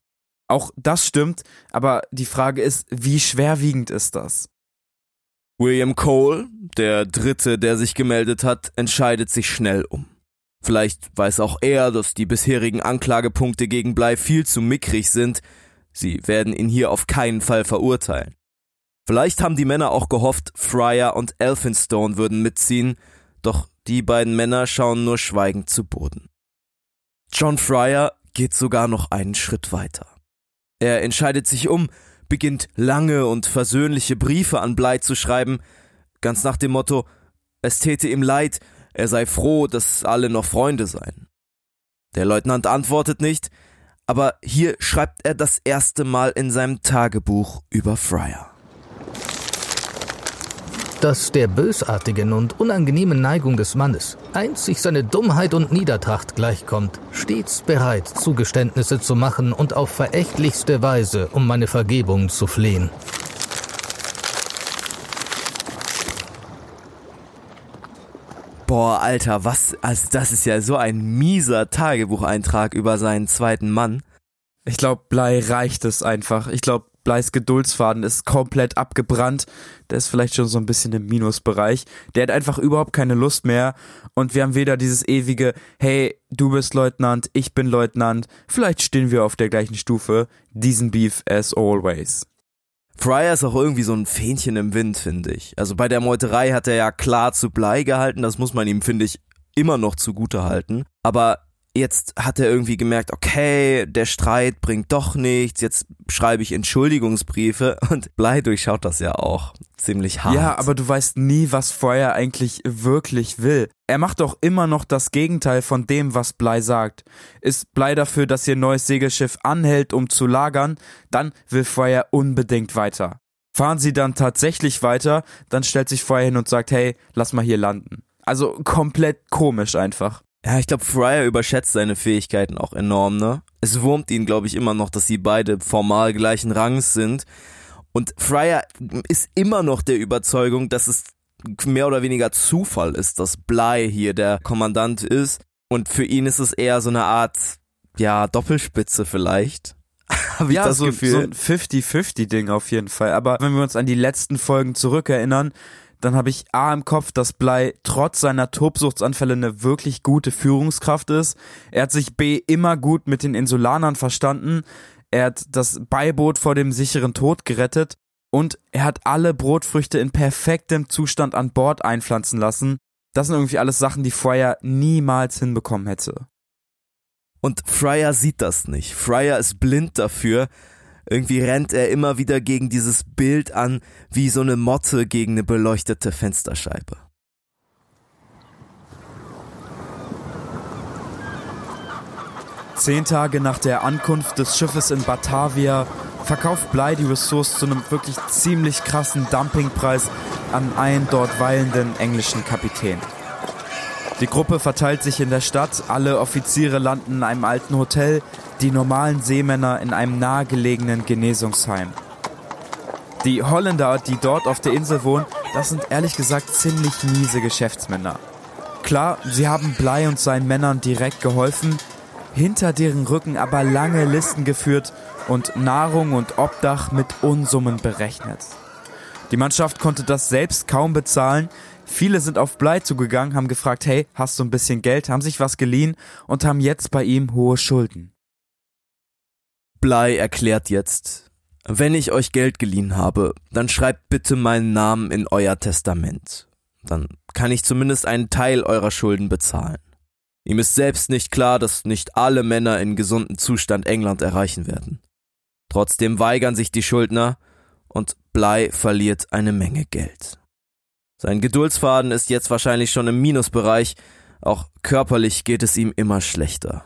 S2: Auch das stimmt, aber die Frage ist, wie schwerwiegend ist das?
S3: William Cole, der Dritte, der sich gemeldet hat, entscheidet sich schnell um. Vielleicht weiß auch er, dass die bisherigen Anklagepunkte gegen Blei viel zu mickrig sind. Sie werden ihn hier auf keinen Fall verurteilen. Vielleicht haben die Männer auch gehofft, Fryer und Elphinstone würden mitziehen, doch die beiden Männer schauen nur schweigend zu Boden. John Fryer geht sogar noch einen Schritt weiter. Er entscheidet sich um, beginnt lange und versöhnliche Briefe an Bly zu schreiben, ganz nach dem Motto, es täte ihm leid, er sei froh, dass alle noch Freunde seien. Der Leutnant antwortet nicht, aber hier schreibt er das erste Mal in seinem Tagebuch über Fryer
S1: dass der bösartigen und unangenehmen Neigung des Mannes einzig seine Dummheit und Niedertracht gleichkommt, stets bereit, Zugeständnisse zu machen und auf verächtlichste Weise um meine Vergebung zu flehen.
S3: Boah, Alter, was, also das ist ja so ein mieser Tagebucheintrag über seinen zweiten Mann.
S2: Ich glaube, Blei reicht es einfach. Ich glaube, Bleis Geduldsfaden ist komplett abgebrannt. Der ist vielleicht schon so ein bisschen im Minusbereich. Der hat einfach überhaupt keine Lust mehr. Und wir haben wieder dieses ewige, hey, du bist Leutnant, ich bin Leutnant. Vielleicht stehen wir auf der gleichen Stufe. Diesen Beef as always.
S3: Fryer ist auch irgendwie so ein Fähnchen im Wind, finde ich. Also bei der Meuterei hat er ja klar zu Blei gehalten. Das muss man ihm, finde ich, immer noch zugute halten. Aber jetzt hat er irgendwie gemerkt, okay, der Streit bringt doch nichts, jetzt schreibe ich Entschuldigungsbriefe und Blei durchschaut das ja auch ziemlich hart.
S2: Ja, aber du weißt nie, was Feuer eigentlich wirklich will. Er macht doch immer noch das Gegenteil von dem, was Blei sagt. Ist Blei dafür, dass ihr neues Segelschiff anhält, um zu lagern, dann will Feuer unbedingt weiter. Fahren sie dann tatsächlich weiter, dann stellt sich Feuer hin und sagt, hey, lass mal hier landen. Also komplett komisch einfach.
S3: Ja, ich glaube, Fryer überschätzt seine Fähigkeiten auch enorm, ne? Es wurmt ihn, glaube ich, immer noch, dass sie beide formal gleichen Rangs sind. Und Fryer ist immer noch der Überzeugung, dass es mehr oder weniger Zufall ist, dass Bly hier der Kommandant ist. Und für ihn ist es eher so eine Art, ja, Doppelspitze vielleicht.
S2: Habe ich ja, das Gefühl. So ein 50-50-Ding auf jeden Fall. Aber wenn wir uns an die letzten Folgen zurückerinnern, dann habe ich A im Kopf, dass Blei trotz seiner Tobsuchtsanfälle eine wirklich gute Führungskraft ist. Er hat sich B immer gut mit den Insulanern verstanden. Er hat das Beiboot vor dem sicheren Tod gerettet und er hat alle Brotfrüchte in perfektem Zustand an Bord einpflanzen lassen. Das sind irgendwie alles Sachen, die Fryer niemals hinbekommen hätte.
S3: Und Fryer sieht das nicht. Fryer ist blind dafür. Irgendwie rennt er immer wieder gegen dieses Bild an, wie so eine Motte gegen eine beleuchtete Fensterscheibe.
S2: Zehn Tage nach der Ankunft des Schiffes in Batavia verkauft Bly die Ressource zu einem wirklich ziemlich krassen Dumpingpreis an einen dort weilenden englischen Kapitän. Die Gruppe verteilt sich in der Stadt, alle Offiziere landen in einem alten Hotel, die normalen Seemänner in einem nahegelegenen Genesungsheim. Die Holländer, die dort auf der Insel wohnen, das sind ehrlich gesagt ziemlich miese Geschäftsmänner. Klar, sie haben Blei und seinen Männern direkt geholfen, hinter deren Rücken aber lange Listen geführt und Nahrung und Obdach mit Unsummen berechnet. Die Mannschaft konnte das selbst kaum bezahlen. Viele sind auf Blei zugegangen, haben gefragt, hey, hast du ein bisschen Geld, haben sich was geliehen und haben jetzt bei ihm hohe Schulden.
S3: Blei erklärt jetzt, wenn ich euch Geld geliehen habe, dann schreibt bitte meinen Namen in euer Testament. Dann kann ich zumindest einen Teil eurer Schulden bezahlen. Ihm ist selbst nicht klar, dass nicht alle Männer in gesundem Zustand England erreichen werden. Trotzdem weigern sich die Schuldner und Blei verliert eine Menge Geld. Sein Geduldsfaden ist jetzt wahrscheinlich schon im Minusbereich, auch körperlich geht es ihm immer schlechter.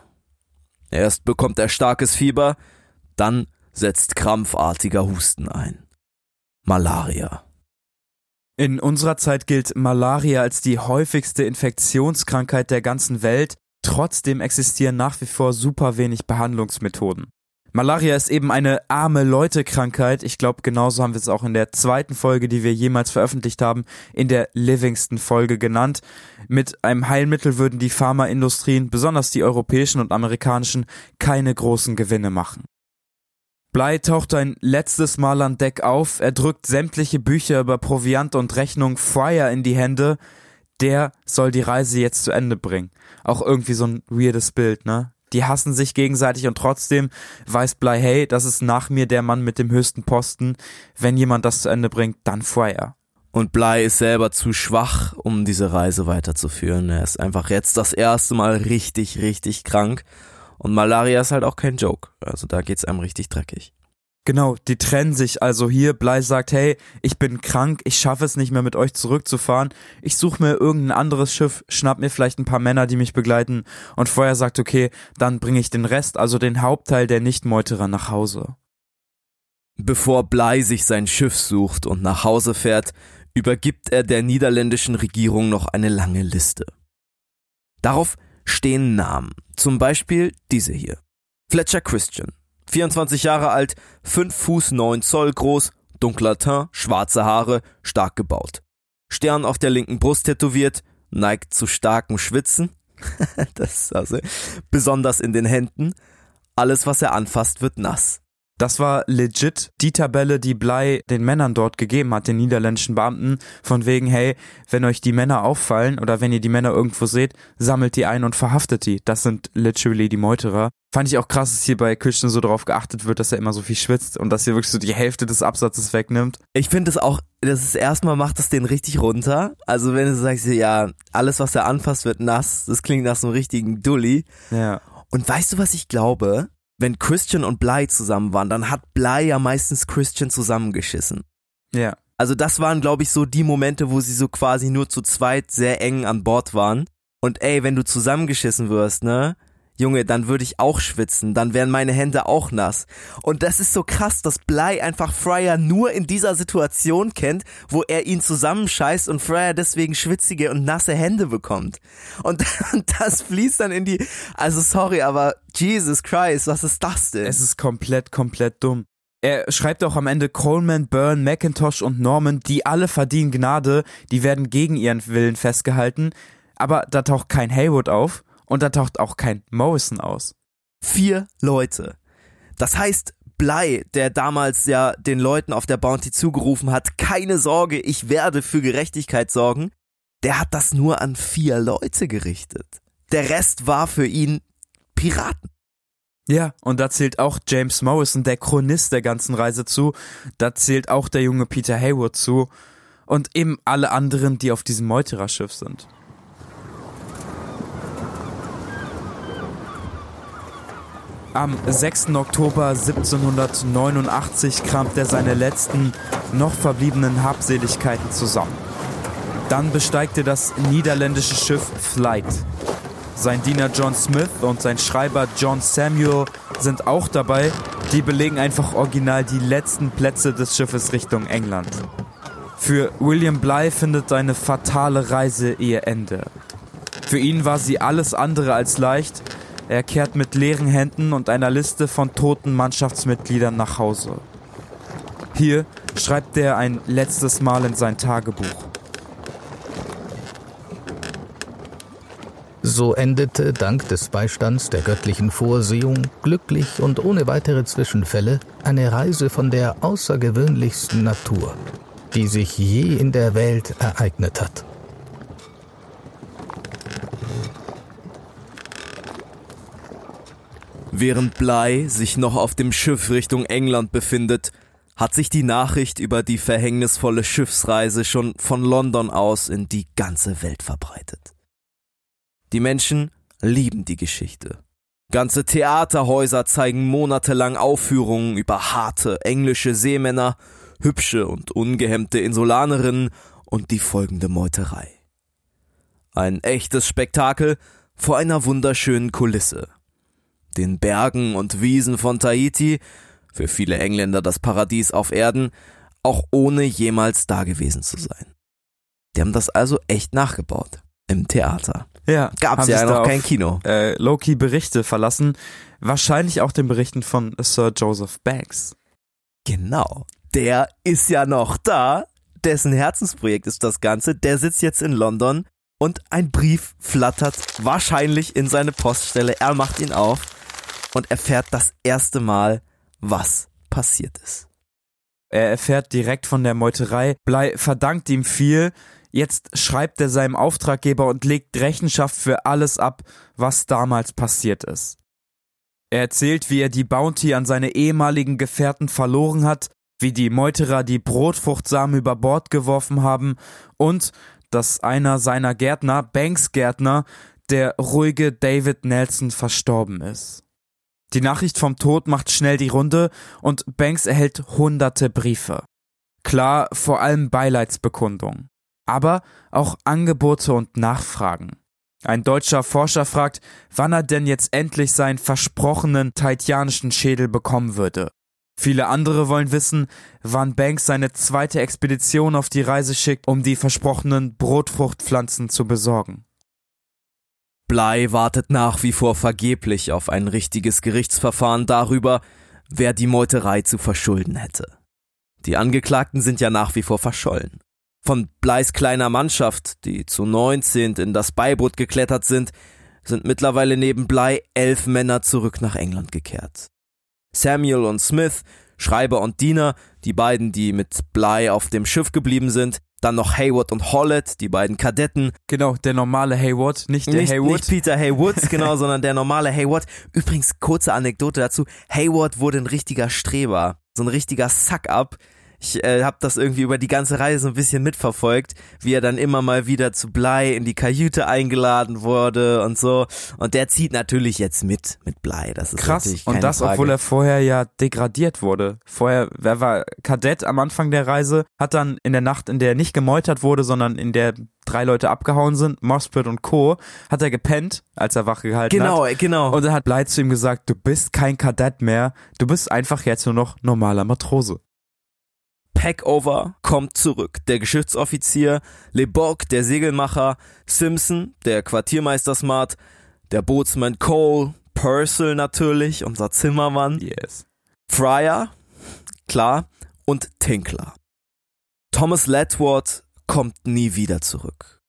S3: Erst bekommt er starkes Fieber, dann setzt krampfartiger Husten ein. Malaria.
S2: In unserer Zeit gilt Malaria als die häufigste Infektionskrankheit der ganzen Welt, trotzdem existieren nach wie vor super wenig Behandlungsmethoden. Malaria ist eben eine arme Leute-Krankheit. Ich glaube, genauso haben wir es auch in der zweiten Folge, die wir jemals veröffentlicht haben, in der Livingston-Folge genannt. Mit einem Heilmittel würden die Pharmaindustrien, besonders die europäischen und amerikanischen, keine großen Gewinne machen. Blei taucht ein letztes Mal an Deck auf, er drückt sämtliche Bücher über Proviant und Rechnung Fryer in die Hände. Der soll die Reise jetzt zu Ende bringen. Auch irgendwie so ein weirdes Bild, ne? Die hassen sich gegenseitig und trotzdem weiß Blei, hey, das ist nach mir der Mann mit dem höchsten Posten. Wenn jemand das zu Ende bringt, dann Fryer.
S3: Und Blei ist selber zu schwach, um diese Reise weiterzuführen. Er ist einfach jetzt das erste Mal richtig, richtig krank. Und Malaria ist halt auch kein Joke. Also da geht's einem richtig dreckig.
S2: Genau, die trennen sich also hier. Blei sagt, hey, ich bin krank, ich schaffe es nicht mehr mit euch zurückzufahren. Ich suche mir irgendein anderes Schiff, schnapp mir vielleicht ein paar Männer, die mich begleiten. Und Feuer sagt, okay, dann bringe ich den Rest, also den Hauptteil der Nichtmeuterer nach Hause.
S3: Bevor Blei sich sein Schiff sucht und nach Hause fährt, übergibt er der niederländischen Regierung noch eine lange Liste. Darauf stehen Namen, zum Beispiel diese hier. Fletcher Christian, 24 Jahre alt, 5 Fuß 9 Zoll groß, dunkler Teint, schwarze Haare, stark gebaut. Stern auf der linken Brust tätowiert, neigt zu starkem Schwitzen. das also besonders in den Händen. Alles, was er anfasst, wird nass.
S2: Das war legit die Tabelle, die Blei den Männern dort gegeben hat, den niederländischen Beamten, von wegen, hey, wenn euch die Männer auffallen oder wenn ihr die Männer irgendwo seht, sammelt die ein und verhaftet die. Das sind literally die Meuterer. Fand ich auch krass, dass hier bei Christian so darauf geachtet wird, dass er immer so viel schwitzt und dass er wirklich so die Hälfte des Absatzes wegnimmt.
S3: Ich finde es auch, das ist erstmal macht es den richtig runter. Also wenn du sagst, ja, alles was er anfasst wird nass, das klingt nach so einem richtigen Dulli.
S2: Ja.
S3: Und weißt du, was ich glaube? Wenn Christian und Bly zusammen waren, dann hat Bly ja meistens Christian zusammengeschissen.
S2: Ja.
S3: Also das waren, glaube ich, so die Momente, wo sie so quasi nur zu zweit sehr eng an Bord waren. Und ey, wenn du zusammengeschissen wirst, ne? Junge, dann würde ich auch schwitzen, dann wären meine Hände auch nass. Und das ist so krass, dass Bly einfach Fryer nur in dieser Situation kennt, wo er ihn zusammenscheißt und Fryer deswegen schwitzige und nasse Hände bekommt. Und, das fließt dann in die, also sorry, aber Jesus Christ, was ist das denn?
S2: Es ist komplett, komplett dumm. Er schreibt auch am Ende Coleman, Byrne, McIntosh und Norman, die alle verdienen Gnade, die werden gegen ihren Willen festgehalten, aber da taucht kein Haywood auf und da taucht auch kein Morrison aus.
S3: Vier Leute. Das heißt, Bly, der damals ja den Leuten auf der Bounty zugerufen hat, keine Sorge, ich werde für Gerechtigkeit sorgen, der hat das nur an vier Leute gerichtet. Der Rest war für ihn Piraten.
S2: Ja, und da zählt auch James Morrison, der Chronist der ganzen Reise zu. Da zählt auch der junge Peter Hayward zu. Und eben alle anderen, die auf diesem Meutererschiff sind. Am 6. Oktober 1789 kramt er seine letzten, noch verbliebenen Habseligkeiten zusammen. Dann besteigt er das niederländische Schiff Flight. Sein Diener John Smith und sein Schreiber John Samuel sind auch dabei. Die belegen einfach original die letzten Plätze des Schiffes Richtung England. Für William Bly findet seine fatale Reise ihr Ende. Für ihn war sie alles andere als leicht. Er kehrt mit leeren Händen und einer Liste von toten Mannschaftsmitgliedern nach Hause. Hier schreibt er ein letztes Mal in sein Tagebuch.
S1: So endete dank des Beistands der göttlichen Vorsehung glücklich und ohne weitere Zwischenfälle eine Reise von der außergewöhnlichsten Natur, die sich je in der Welt ereignet hat.
S3: Während Bly sich noch auf dem Schiff Richtung England befindet, hat sich die Nachricht über die verhängnisvolle Schiffsreise schon von London aus in die ganze Welt verbreitet. Die Menschen lieben die Geschichte. Ganze Theaterhäuser zeigen monatelang Aufführungen über harte englische Seemänner, hübsche und ungehemmte Insulanerinnen und die folgende Meuterei. Ein echtes Spektakel vor einer wunderschönen Kulisse den Bergen und Wiesen von Tahiti, für viele Engländer das Paradies auf Erden, auch ohne jemals dagewesen zu sein. Die haben das also echt nachgebaut. Im Theater.
S2: Ja,
S3: Gab's ja noch kein Kino.
S2: Äh, Loki Berichte verlassen, wahrscheinlich auch den Berichten von Sir Joseph Banks.
S3: Genau. Der ist ja noch da. Dessen Herzensprojekt ist das Ganze. Der sitzt jetzt in London und ein Brief flattert wahrscheinlich in seine Poststelle. Er macht ihn auf und erfährt das erste Mal, was passiert ist.
S2: Er erfährt direkt von der Meuterei. Blei verdankt ihm viel. Jetzt schreibt er seinem Auftraggeber und legt Rechenschaft für alles ab, was damals passiert ist. Er erzählt, wie er die Bounty an seine ehemaligen Gefährten verloren hat, wie die Meuterer die Brotfruchtsamen über Bord geworfen haben und dass einer seiner Gärtner, Banks Gärtner, der ruhige David Nelson verstorben ist. Die Nachricht vom Tod macht schnell die Runde und Banks erhält hunderte Briefe. Klar, vor allem Beileidsbekundungen, aber auch Angebote und Nachfragen. Ein deutscher Forscher fragt, wann er denn jetzt endlich seinen versprochenen taitianischen Schädel bekommen würde. Viele andere wollen wissen, wann Banks seine zweite Expedition auf die Reise schickt, um die versprochenen Brotfruchtpflanzen zu besorgen.
S3: Bly wartet nach wie vor vergeblich auf ein richtiges Gerichtsverfahren darüber, wer die Meuterei zu verschulden hätte. Die Angeklagten sind ja nach wie vor verschollen. Von Bleis kleiner Mannschaft, die zu 19 in das Beiboot geklettert sind, sind mittlerweile neben Bly elf Männer zurück nach England gekehrt. Samuel und Smith, Schreiber und Diener, die beiden, die mit Bly auf dem Schiff geblieben sind, dann noch Hayward und Hollett, die beiden Kadetten.
S2: Genau, der normale Hayward, nicht der
S3: nicht,
S2: Hayward.
S3: Nicht Peter Hayward, genau, sondern der normale Hayward. Übrigens, kurze Anekdote dazu. Hayward wurde ein richtiger Streber. So ein richtiger Suck-up. Ich äh, habe das irgendwie über die ganze Reise ein bisschen mitverfolgt, wie er dann immer mal wieder zu Blei in die Kajüte eingeladen wurde und so. Und der zieht natürlich jetzt mit mit Blei. Das ist
S2: krass. Und das,
S3: Frage.
S2: obwohl er vorher ja degradiert wurde. Vorher, wer war Kadett am Anfang der Reise, hat dann in der Nacht, in der er nicht gemeutert wurde, sondern in der drei Leute abgehauen sind, Mospit und Co., hat er gepennt, als er wach gehalten
S3: genau,
S2: hat.
S3: Genau, genau.
S2: Und er hat Blei zu ihm gesagt, du bist kein Kadett mehr, du bist einfach jetzt nur noch normaler Matrose.
S3: Packover kommt zurück. Der Geschichtsoffizier, LeBock, der Segelmacher, Simpson, der Quartiermeister Smart, der Bootsmann Cole, Purcell natürlich, unser Zimmermann.
S2: Yes.
S3: Fryer, klar, und Tinkler. Thomas Ledward kommt nie wieder zurück.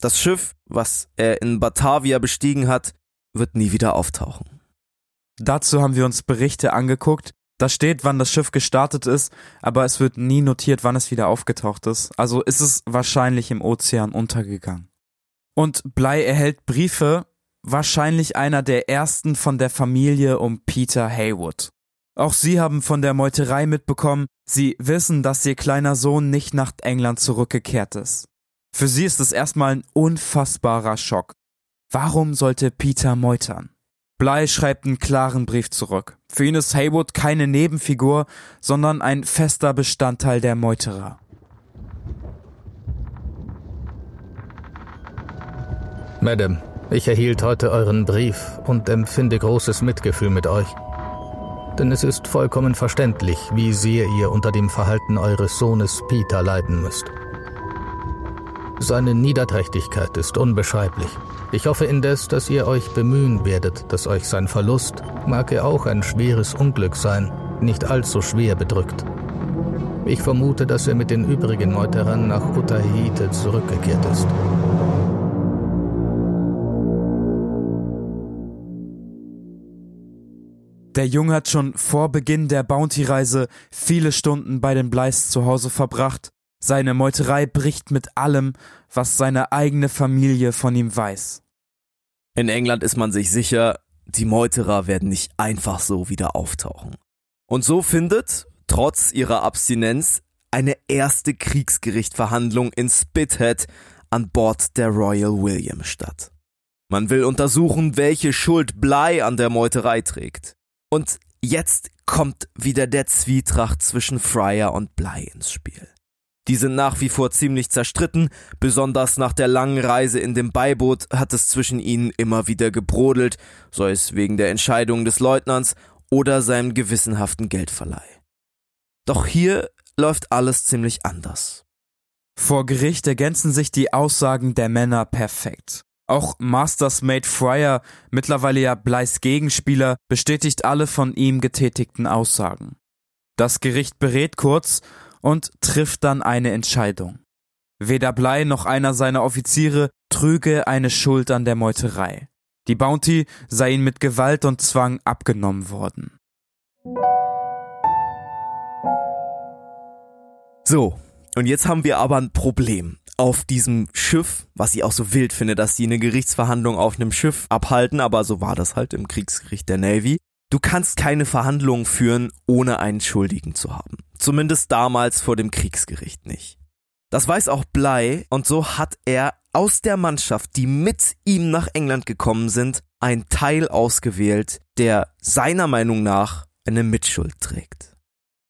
S3: Das Schiff, was er in Batavia bestiegen hat, wird nie wieder auftauchen.
S2: Dazu haben wir uns Berichte angeguckt, Da steht, wann das Schiff gestartet ist, aber es wird nie notiert, wann es wieder aufgetaucht ist. Also ist es wahrscheinlich im Ozean untergegangen. Und Bly erhält Briefe, wahrscheinlich einer der ersten von der Familie um Peter Haywood. Auch sie haben von der Meuterei mitbekommen, sie wissen, dass ihr kleiner Sohn nicht nach England zurückgekehrt ist. Für sie ist es erstmal ein unfassbarer Schock. Warum sollte Peter meutern? Bly schreibt einen klaren Brief zurück. Für ihn ist Haywood keine Nebenfigur, sondern ein fester Bestandteil der Meuterer.
S1: Madame, ich erhielt heute euren Brief und empfinde großes Mitgefühl mit euch. Denn es ist vollkommen verständlich, wie sehr ihr unter dem Verhalten eures Sohnes Peter leiden müsst. Seine Niederträchtigkeit ist unbeschreiblich. Ich hoffe indes, dass ihr euch bemühen werdet, dass euch sein Verlust, mag er auch ein schweres Unglück sein, nicht allzu schwer bedrückt. Ich vermute, dass er mit den übrigen Meuterern nach Utahite zurückgekehrt ist.
S2: Der Junge hat schon vor Beginn der Bounty-Reise viele Stunden bei den Bleis zu Hause verbracht. Seine Meuterei bricht mit allem, was seine eigene Familie von ihm weiß.
S3: In England ist man sich sicher, die Meuterer werden nicht einfach so wieder auftauchen. Und so findet, trotz ihrer Abstinenz, eine erste Kriegsgerichtverhandlung in Spithead an Bord der Royal William statt. Man will untersuchen, welche Schuld Bly an der Meuterei trägt. Und jetzt kommt wieder der Zwietracht zwischen Fryer und Bly ins Spiel. Die sind nach wie vor ziemlich zerstritten, besonders nach der langen Reise in dem Beiboot hat es zwischen ihnen immer wieder gebrodelt, sei es wegen der Entscheidung des Leutnants oder seinem gewissenhaften Geldverleih. Doch hier läuft alles ziemlich anders.
S2: Vor Gericht ergänzen sich die Aussagen der Männer perfekt. Auch Masters Mate Fryer, mittlerweile ja Bleis Gegenspieler, bestätigt alle von ihm getätigten Aussagen. Das Gericht berät kurz und trifft dann eine Entscheidung. Weder Blei noch einer seiner Offiziere trüge eine Schuld an der Meuterei. Die Bounty sei ihnen mit Gewalt und Zwang abgenommen worden.
S3: So, und jetzt haben wir aber ein Problem auf diesem Schiff, was ich auch so wild finde, dass die eine Gerichtsverhandlung auf einem Schiff abhalten, aber so war das halt im Kriegsgericht der Navy. Du kannst keine Verhandlungen führen, ohne einen Schuldigen zu haben. Zumindest damals vor dem Kriegsgericht nicht. Das weiß auch Bly und so hat er aus der Mannschaft, die mit ihm nach England gekommen sind, einen Teil ausgewählt, der seiner Meinung nach eine Mitschuld trägt.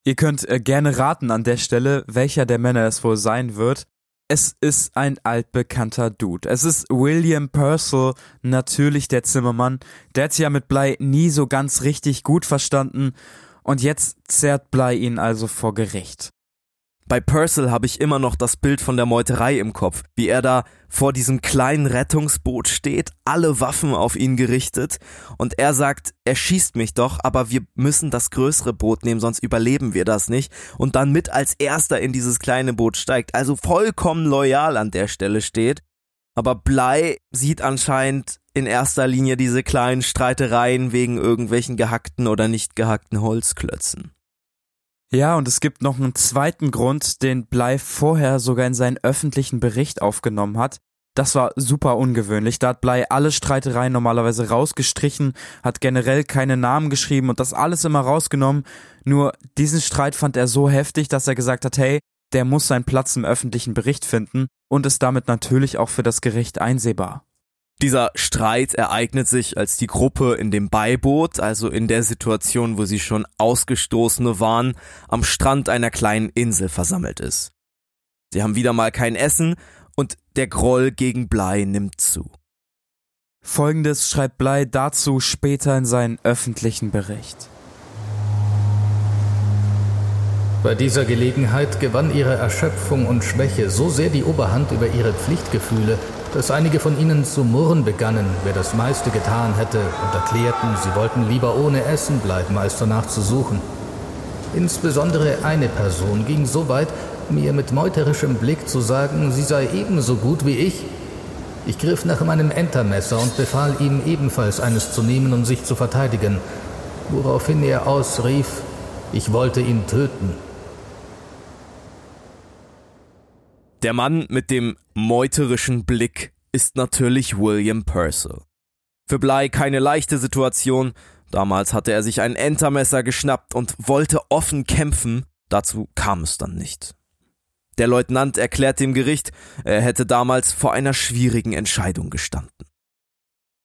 S2: Ihr könnt äh, gerne raten an der Stelle, welcher der Männer es wohl sein wird. Es ist ein altbekannter Dude. Es ist William Purcell, natürlich der Zimmermann. Der hat sich ja mit Bly nie so ganz richtig gut verstanden und jetzt zerrt Bly ihn also vor Gericht.
S3: Bei Purcell habe ich immer noch das Bild von der Meuterei im Kopf, wie er da vor diesem kleinen Rettungsboot steht, alle Waffen auf ihn gerichtet, und er sagt, er schießt mich doch, aber wir müssen das größere Boot nehmen, sonst überleben wir das nicht, und dann mit als erster in dieses kleine Boot steigt, also vollkommen loyal an der Stelle steht. Aber Blei sieht anscheinend in erster Linie diese kleinen Streitereien wegen irgendwelchen gehackten oder nicht gehackten Holzklötzen.
S2: Ja, und es gibt noch einen zweiten Grund, den Bly vorher sogar in seinen öffentlichen Bericht aufgenommen hat. Das war super ungewöhnlich. Da hat Bly alle Streitereien normalerweise rausgestrichen, hat generell keine Namen geschrieben und das alles immer rausgenommen. Nur diesen Streit fand er so heftig, dass er gesagt hat, hey, der muss seinen Platz im öffentlichen Bericht finden und ist damit natürlich auch für das Gericht einsehbar.
S3: Dieser Streit ereignet sich, als die Gruppe in dem Beiboot, also in der Situation, wo sie schon Ausgestoßene waren, am Strand einer kleinen Insel versammelt ist. Sie haben wieder mal kein Essen und der Groll gegen Blei nimmt zu.
S2: Folgendes schreibt Blei dazu später in seinen öffentlichen Bericht.
S1: Bei dieser Gelegenheit gewann ihre Erschöpfung und Schwäche so sehr die Oberhand über ihre Pflichtgefühle, dass einige von ihnen zu murren begannen, wer das meiste getan hätte, und erklärten, sie wollten lieber ohne Essen bleiben, als danach zu suchen. Insbesondere eine Person ging so weit, mir mit meuterischem Blick zu sagen, sie sei ebenso gut wie ich. Ich griff nach meinem Entermesser und befahl ihm ebenfalls eines zu nehmen, um sich zu verteidigen, woraufhin er ausrief, Ich wollte ihn töten.
S3: Der Mann mit dem meuterischen Blick ist natürlich William Purcell. Für Bly keine leichte Situation. Damals hatte er sich ein Entermesser geschnappt und wollte offen kämpfen. Dazu kam es dann nicht. Der Leutnant erklärt dem Gericht, er hätte damals vor einer schwierigen Entscheidung gestanden.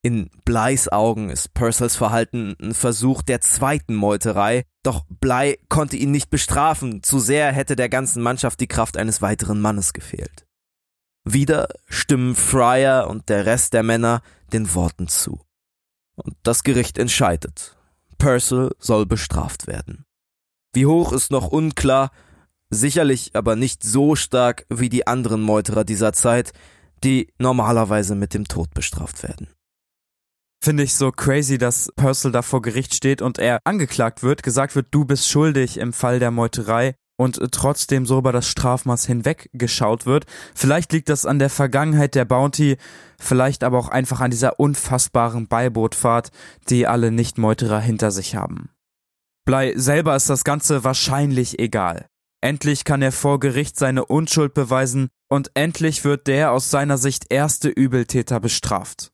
S3: In Bleis Augen ist Purcells Verhalten ein Versuch der zweiten Meuterei, doch Blei konnte ihn nicht bestrafen, zu sehr hätte der ganzen Mannschaft die Kraft eines weiteren Mannes gefehlt. Wieder stimmen Fryer und der Rest der Männer den Worten zu. Und das Gericht entscheidet. Purcell soll bestraft werden. Wie hoch ist noch unklar, sicherlich aber nicht so stark wie die anderen Meuterer dieser Zeit, die normalerweise mit dem Tod bestraft werden
S2: finde ich so crazy, dass Purcell da vor Gericht steht und er angeklagt wird, gesagt wird, du bist schuldig im Fall der Meuterei und trotzdem so über das Strafmaß hinweg geschaut wird. Vielleicht liegt das an der Vergangenheit der Bounty, vielleicht aber auch einfach an dieser unfassbaren Beibootfahrt, die alle Nicht-Meuterer hinter sich haben. Blei selber ist das Ganze wahrscheinlich egal. Endlich kann er vor Gericht seine Unschuld beweisen und endlich wird der aus seiner Sicht erste Übeltäter bestraft.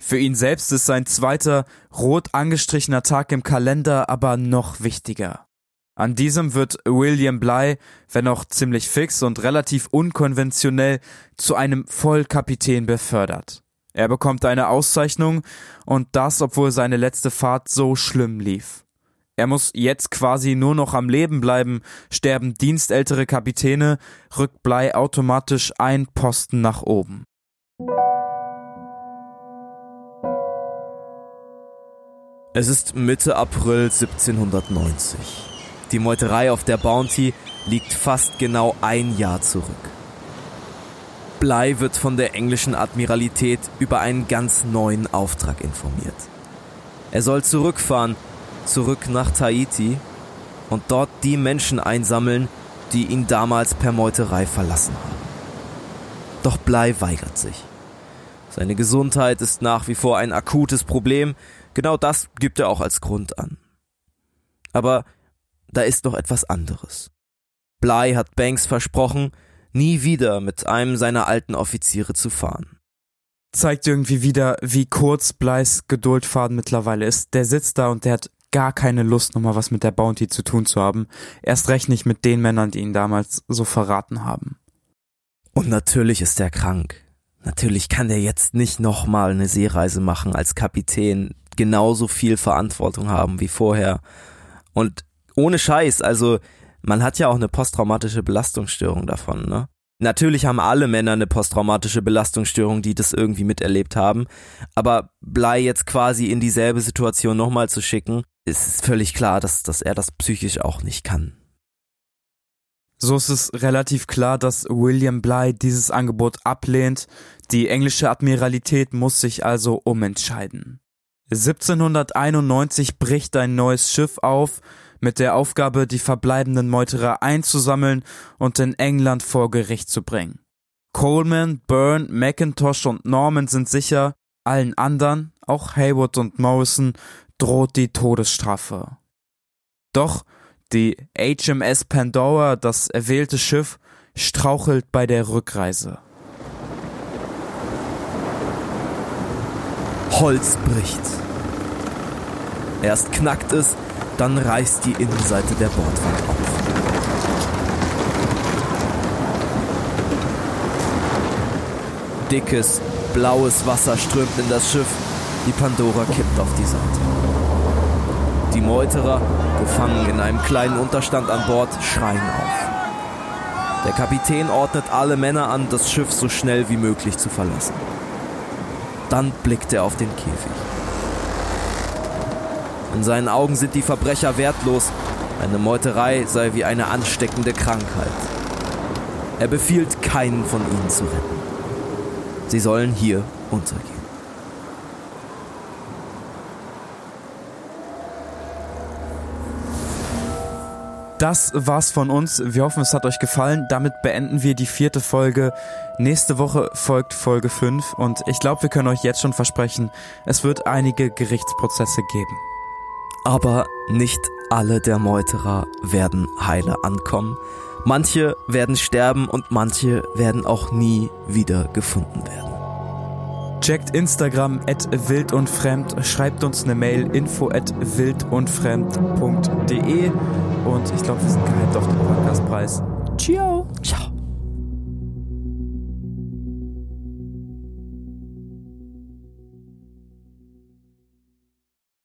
S2: Für ihn selbst ist sein zweiter, rot angestrichener Tag im Kalender aber noch wichtiger. An diesem wird William Bly, wenn auch ziemlich fix und relativ unkonventionell, zu einem Vollkapitän befördert. Er bekommt eine Auszeichnung und das, obwohl seine letzte Fahrt so schlimm lief. Er muss jetzt quasi nur noch am Leben bleiben, sterben dienstältere Kapitäne, rückt Bly automatisch ein Posten nach oben.
S3: Es ist Mitte April 1790. Die Meuterei auf der Bounty liegt fast genau ein Jahr zurück. Bly wird von der englischen Admiralität über einen ganz neuen Auftrag informiert. Er soll zurückfahren, zurück nach Tahiti und dort die Menschen einsammeln, die ihn damals per Meuterei verlassen haben. Doch Bly weigert sich. Seine Gesundheit ist nach wie vor ein akutes Problem, Genau das gibt er auch als Grund an. Aber da ist noch etwas anderes. Bly hat Banks versprochen, nie wieder mit einem seiner alten Offiziere zu fahren.
S2: Zeigt irgendwie wieder, wie kurz Blys Geduldfaden mittlerweile ist. Der sitzt da und der hat gar keine Lust, nochmal was mit der Bounty zu tun zu haben. Erst recht nicht mit den Männern, die ihn damals so verraten haben.
S3: Und natürlich ist er krank. Natürlich kann er jetzt nicht nochmal eine Seereise machen als Kapitän genauso viel Verantwortung haben wie vorher. Und ohne Scheiß, also man hat ja auch eine posttraumatische Belastungsstörung davon, ne? Natürlich haben alle Männer eine posttraumatische Belastungsstörung, die das irgendwie miterlebt haben. Aber Blei jetzt quasi in dieselbe Situation nochmal zu schicken, ist völlig klar, dass, dass er das psychisch auch nicht kann.
S2: So ist es relativ klar, dass William Bly dieses Angebot ablehnt. Die englische Admiralität muss sich also umentscheiden. 1791 bricht ein neues Schiff auf, mit der Aufgabe, die verbleibenden Meuterer einzusammeln und in England vor Gericht zu bringen. Coleman, Byrne, McIntosh und Norman sind sicher, allen anderen, auch Haywood und Morrison, droht die Todesstrafe. Doch die HMS Pandora, das erwählte Schiff, strauchelt bei der Rückreise.
S3: Holz bricht. Erst knackt es, dann reißt die Innenseite der Bordwand auf. Dickes, blaues Wasser strömt in das Schiff. Die Pandora kippt auf die Seite. Die Meuterer, gefangen in einem kleinen Unterstand an Bord, schreien auf. Der Kapitän ordnet alle Männer an, das Schiff so schnell wie möglich zu verlassen. Dann blickt er auf den Käfig. In seinen Augen sind die Verbrecher wertlos. Eine Meuterei sei wie eine ansteckende Krankheit. Er befiehlt, keinen von ihnen zu retten. Sie sollen hier untergehen.
S2: Das war's von uns. Wir hoffen, es hat euch gefallen. Damit beenden wir die vierte Folge. Nächste Woche folgt Folge 5 und ich glaube, wir können euch jetzt schon versprechen, es wird einige Gerichtsprozesse geben.
S3: Aber nicht alle der Meuterer werden heile ankommen. Manche werden sterben und manche werden auch nie wieder gefunden werden.
S2: Checkt Instagram at wild und fremd, schreibt uns eine Mail info at wildundfremd.de und ich glaube, wir sind gehypt auf den Podcastpreis. Ciao.
S3: Ciao.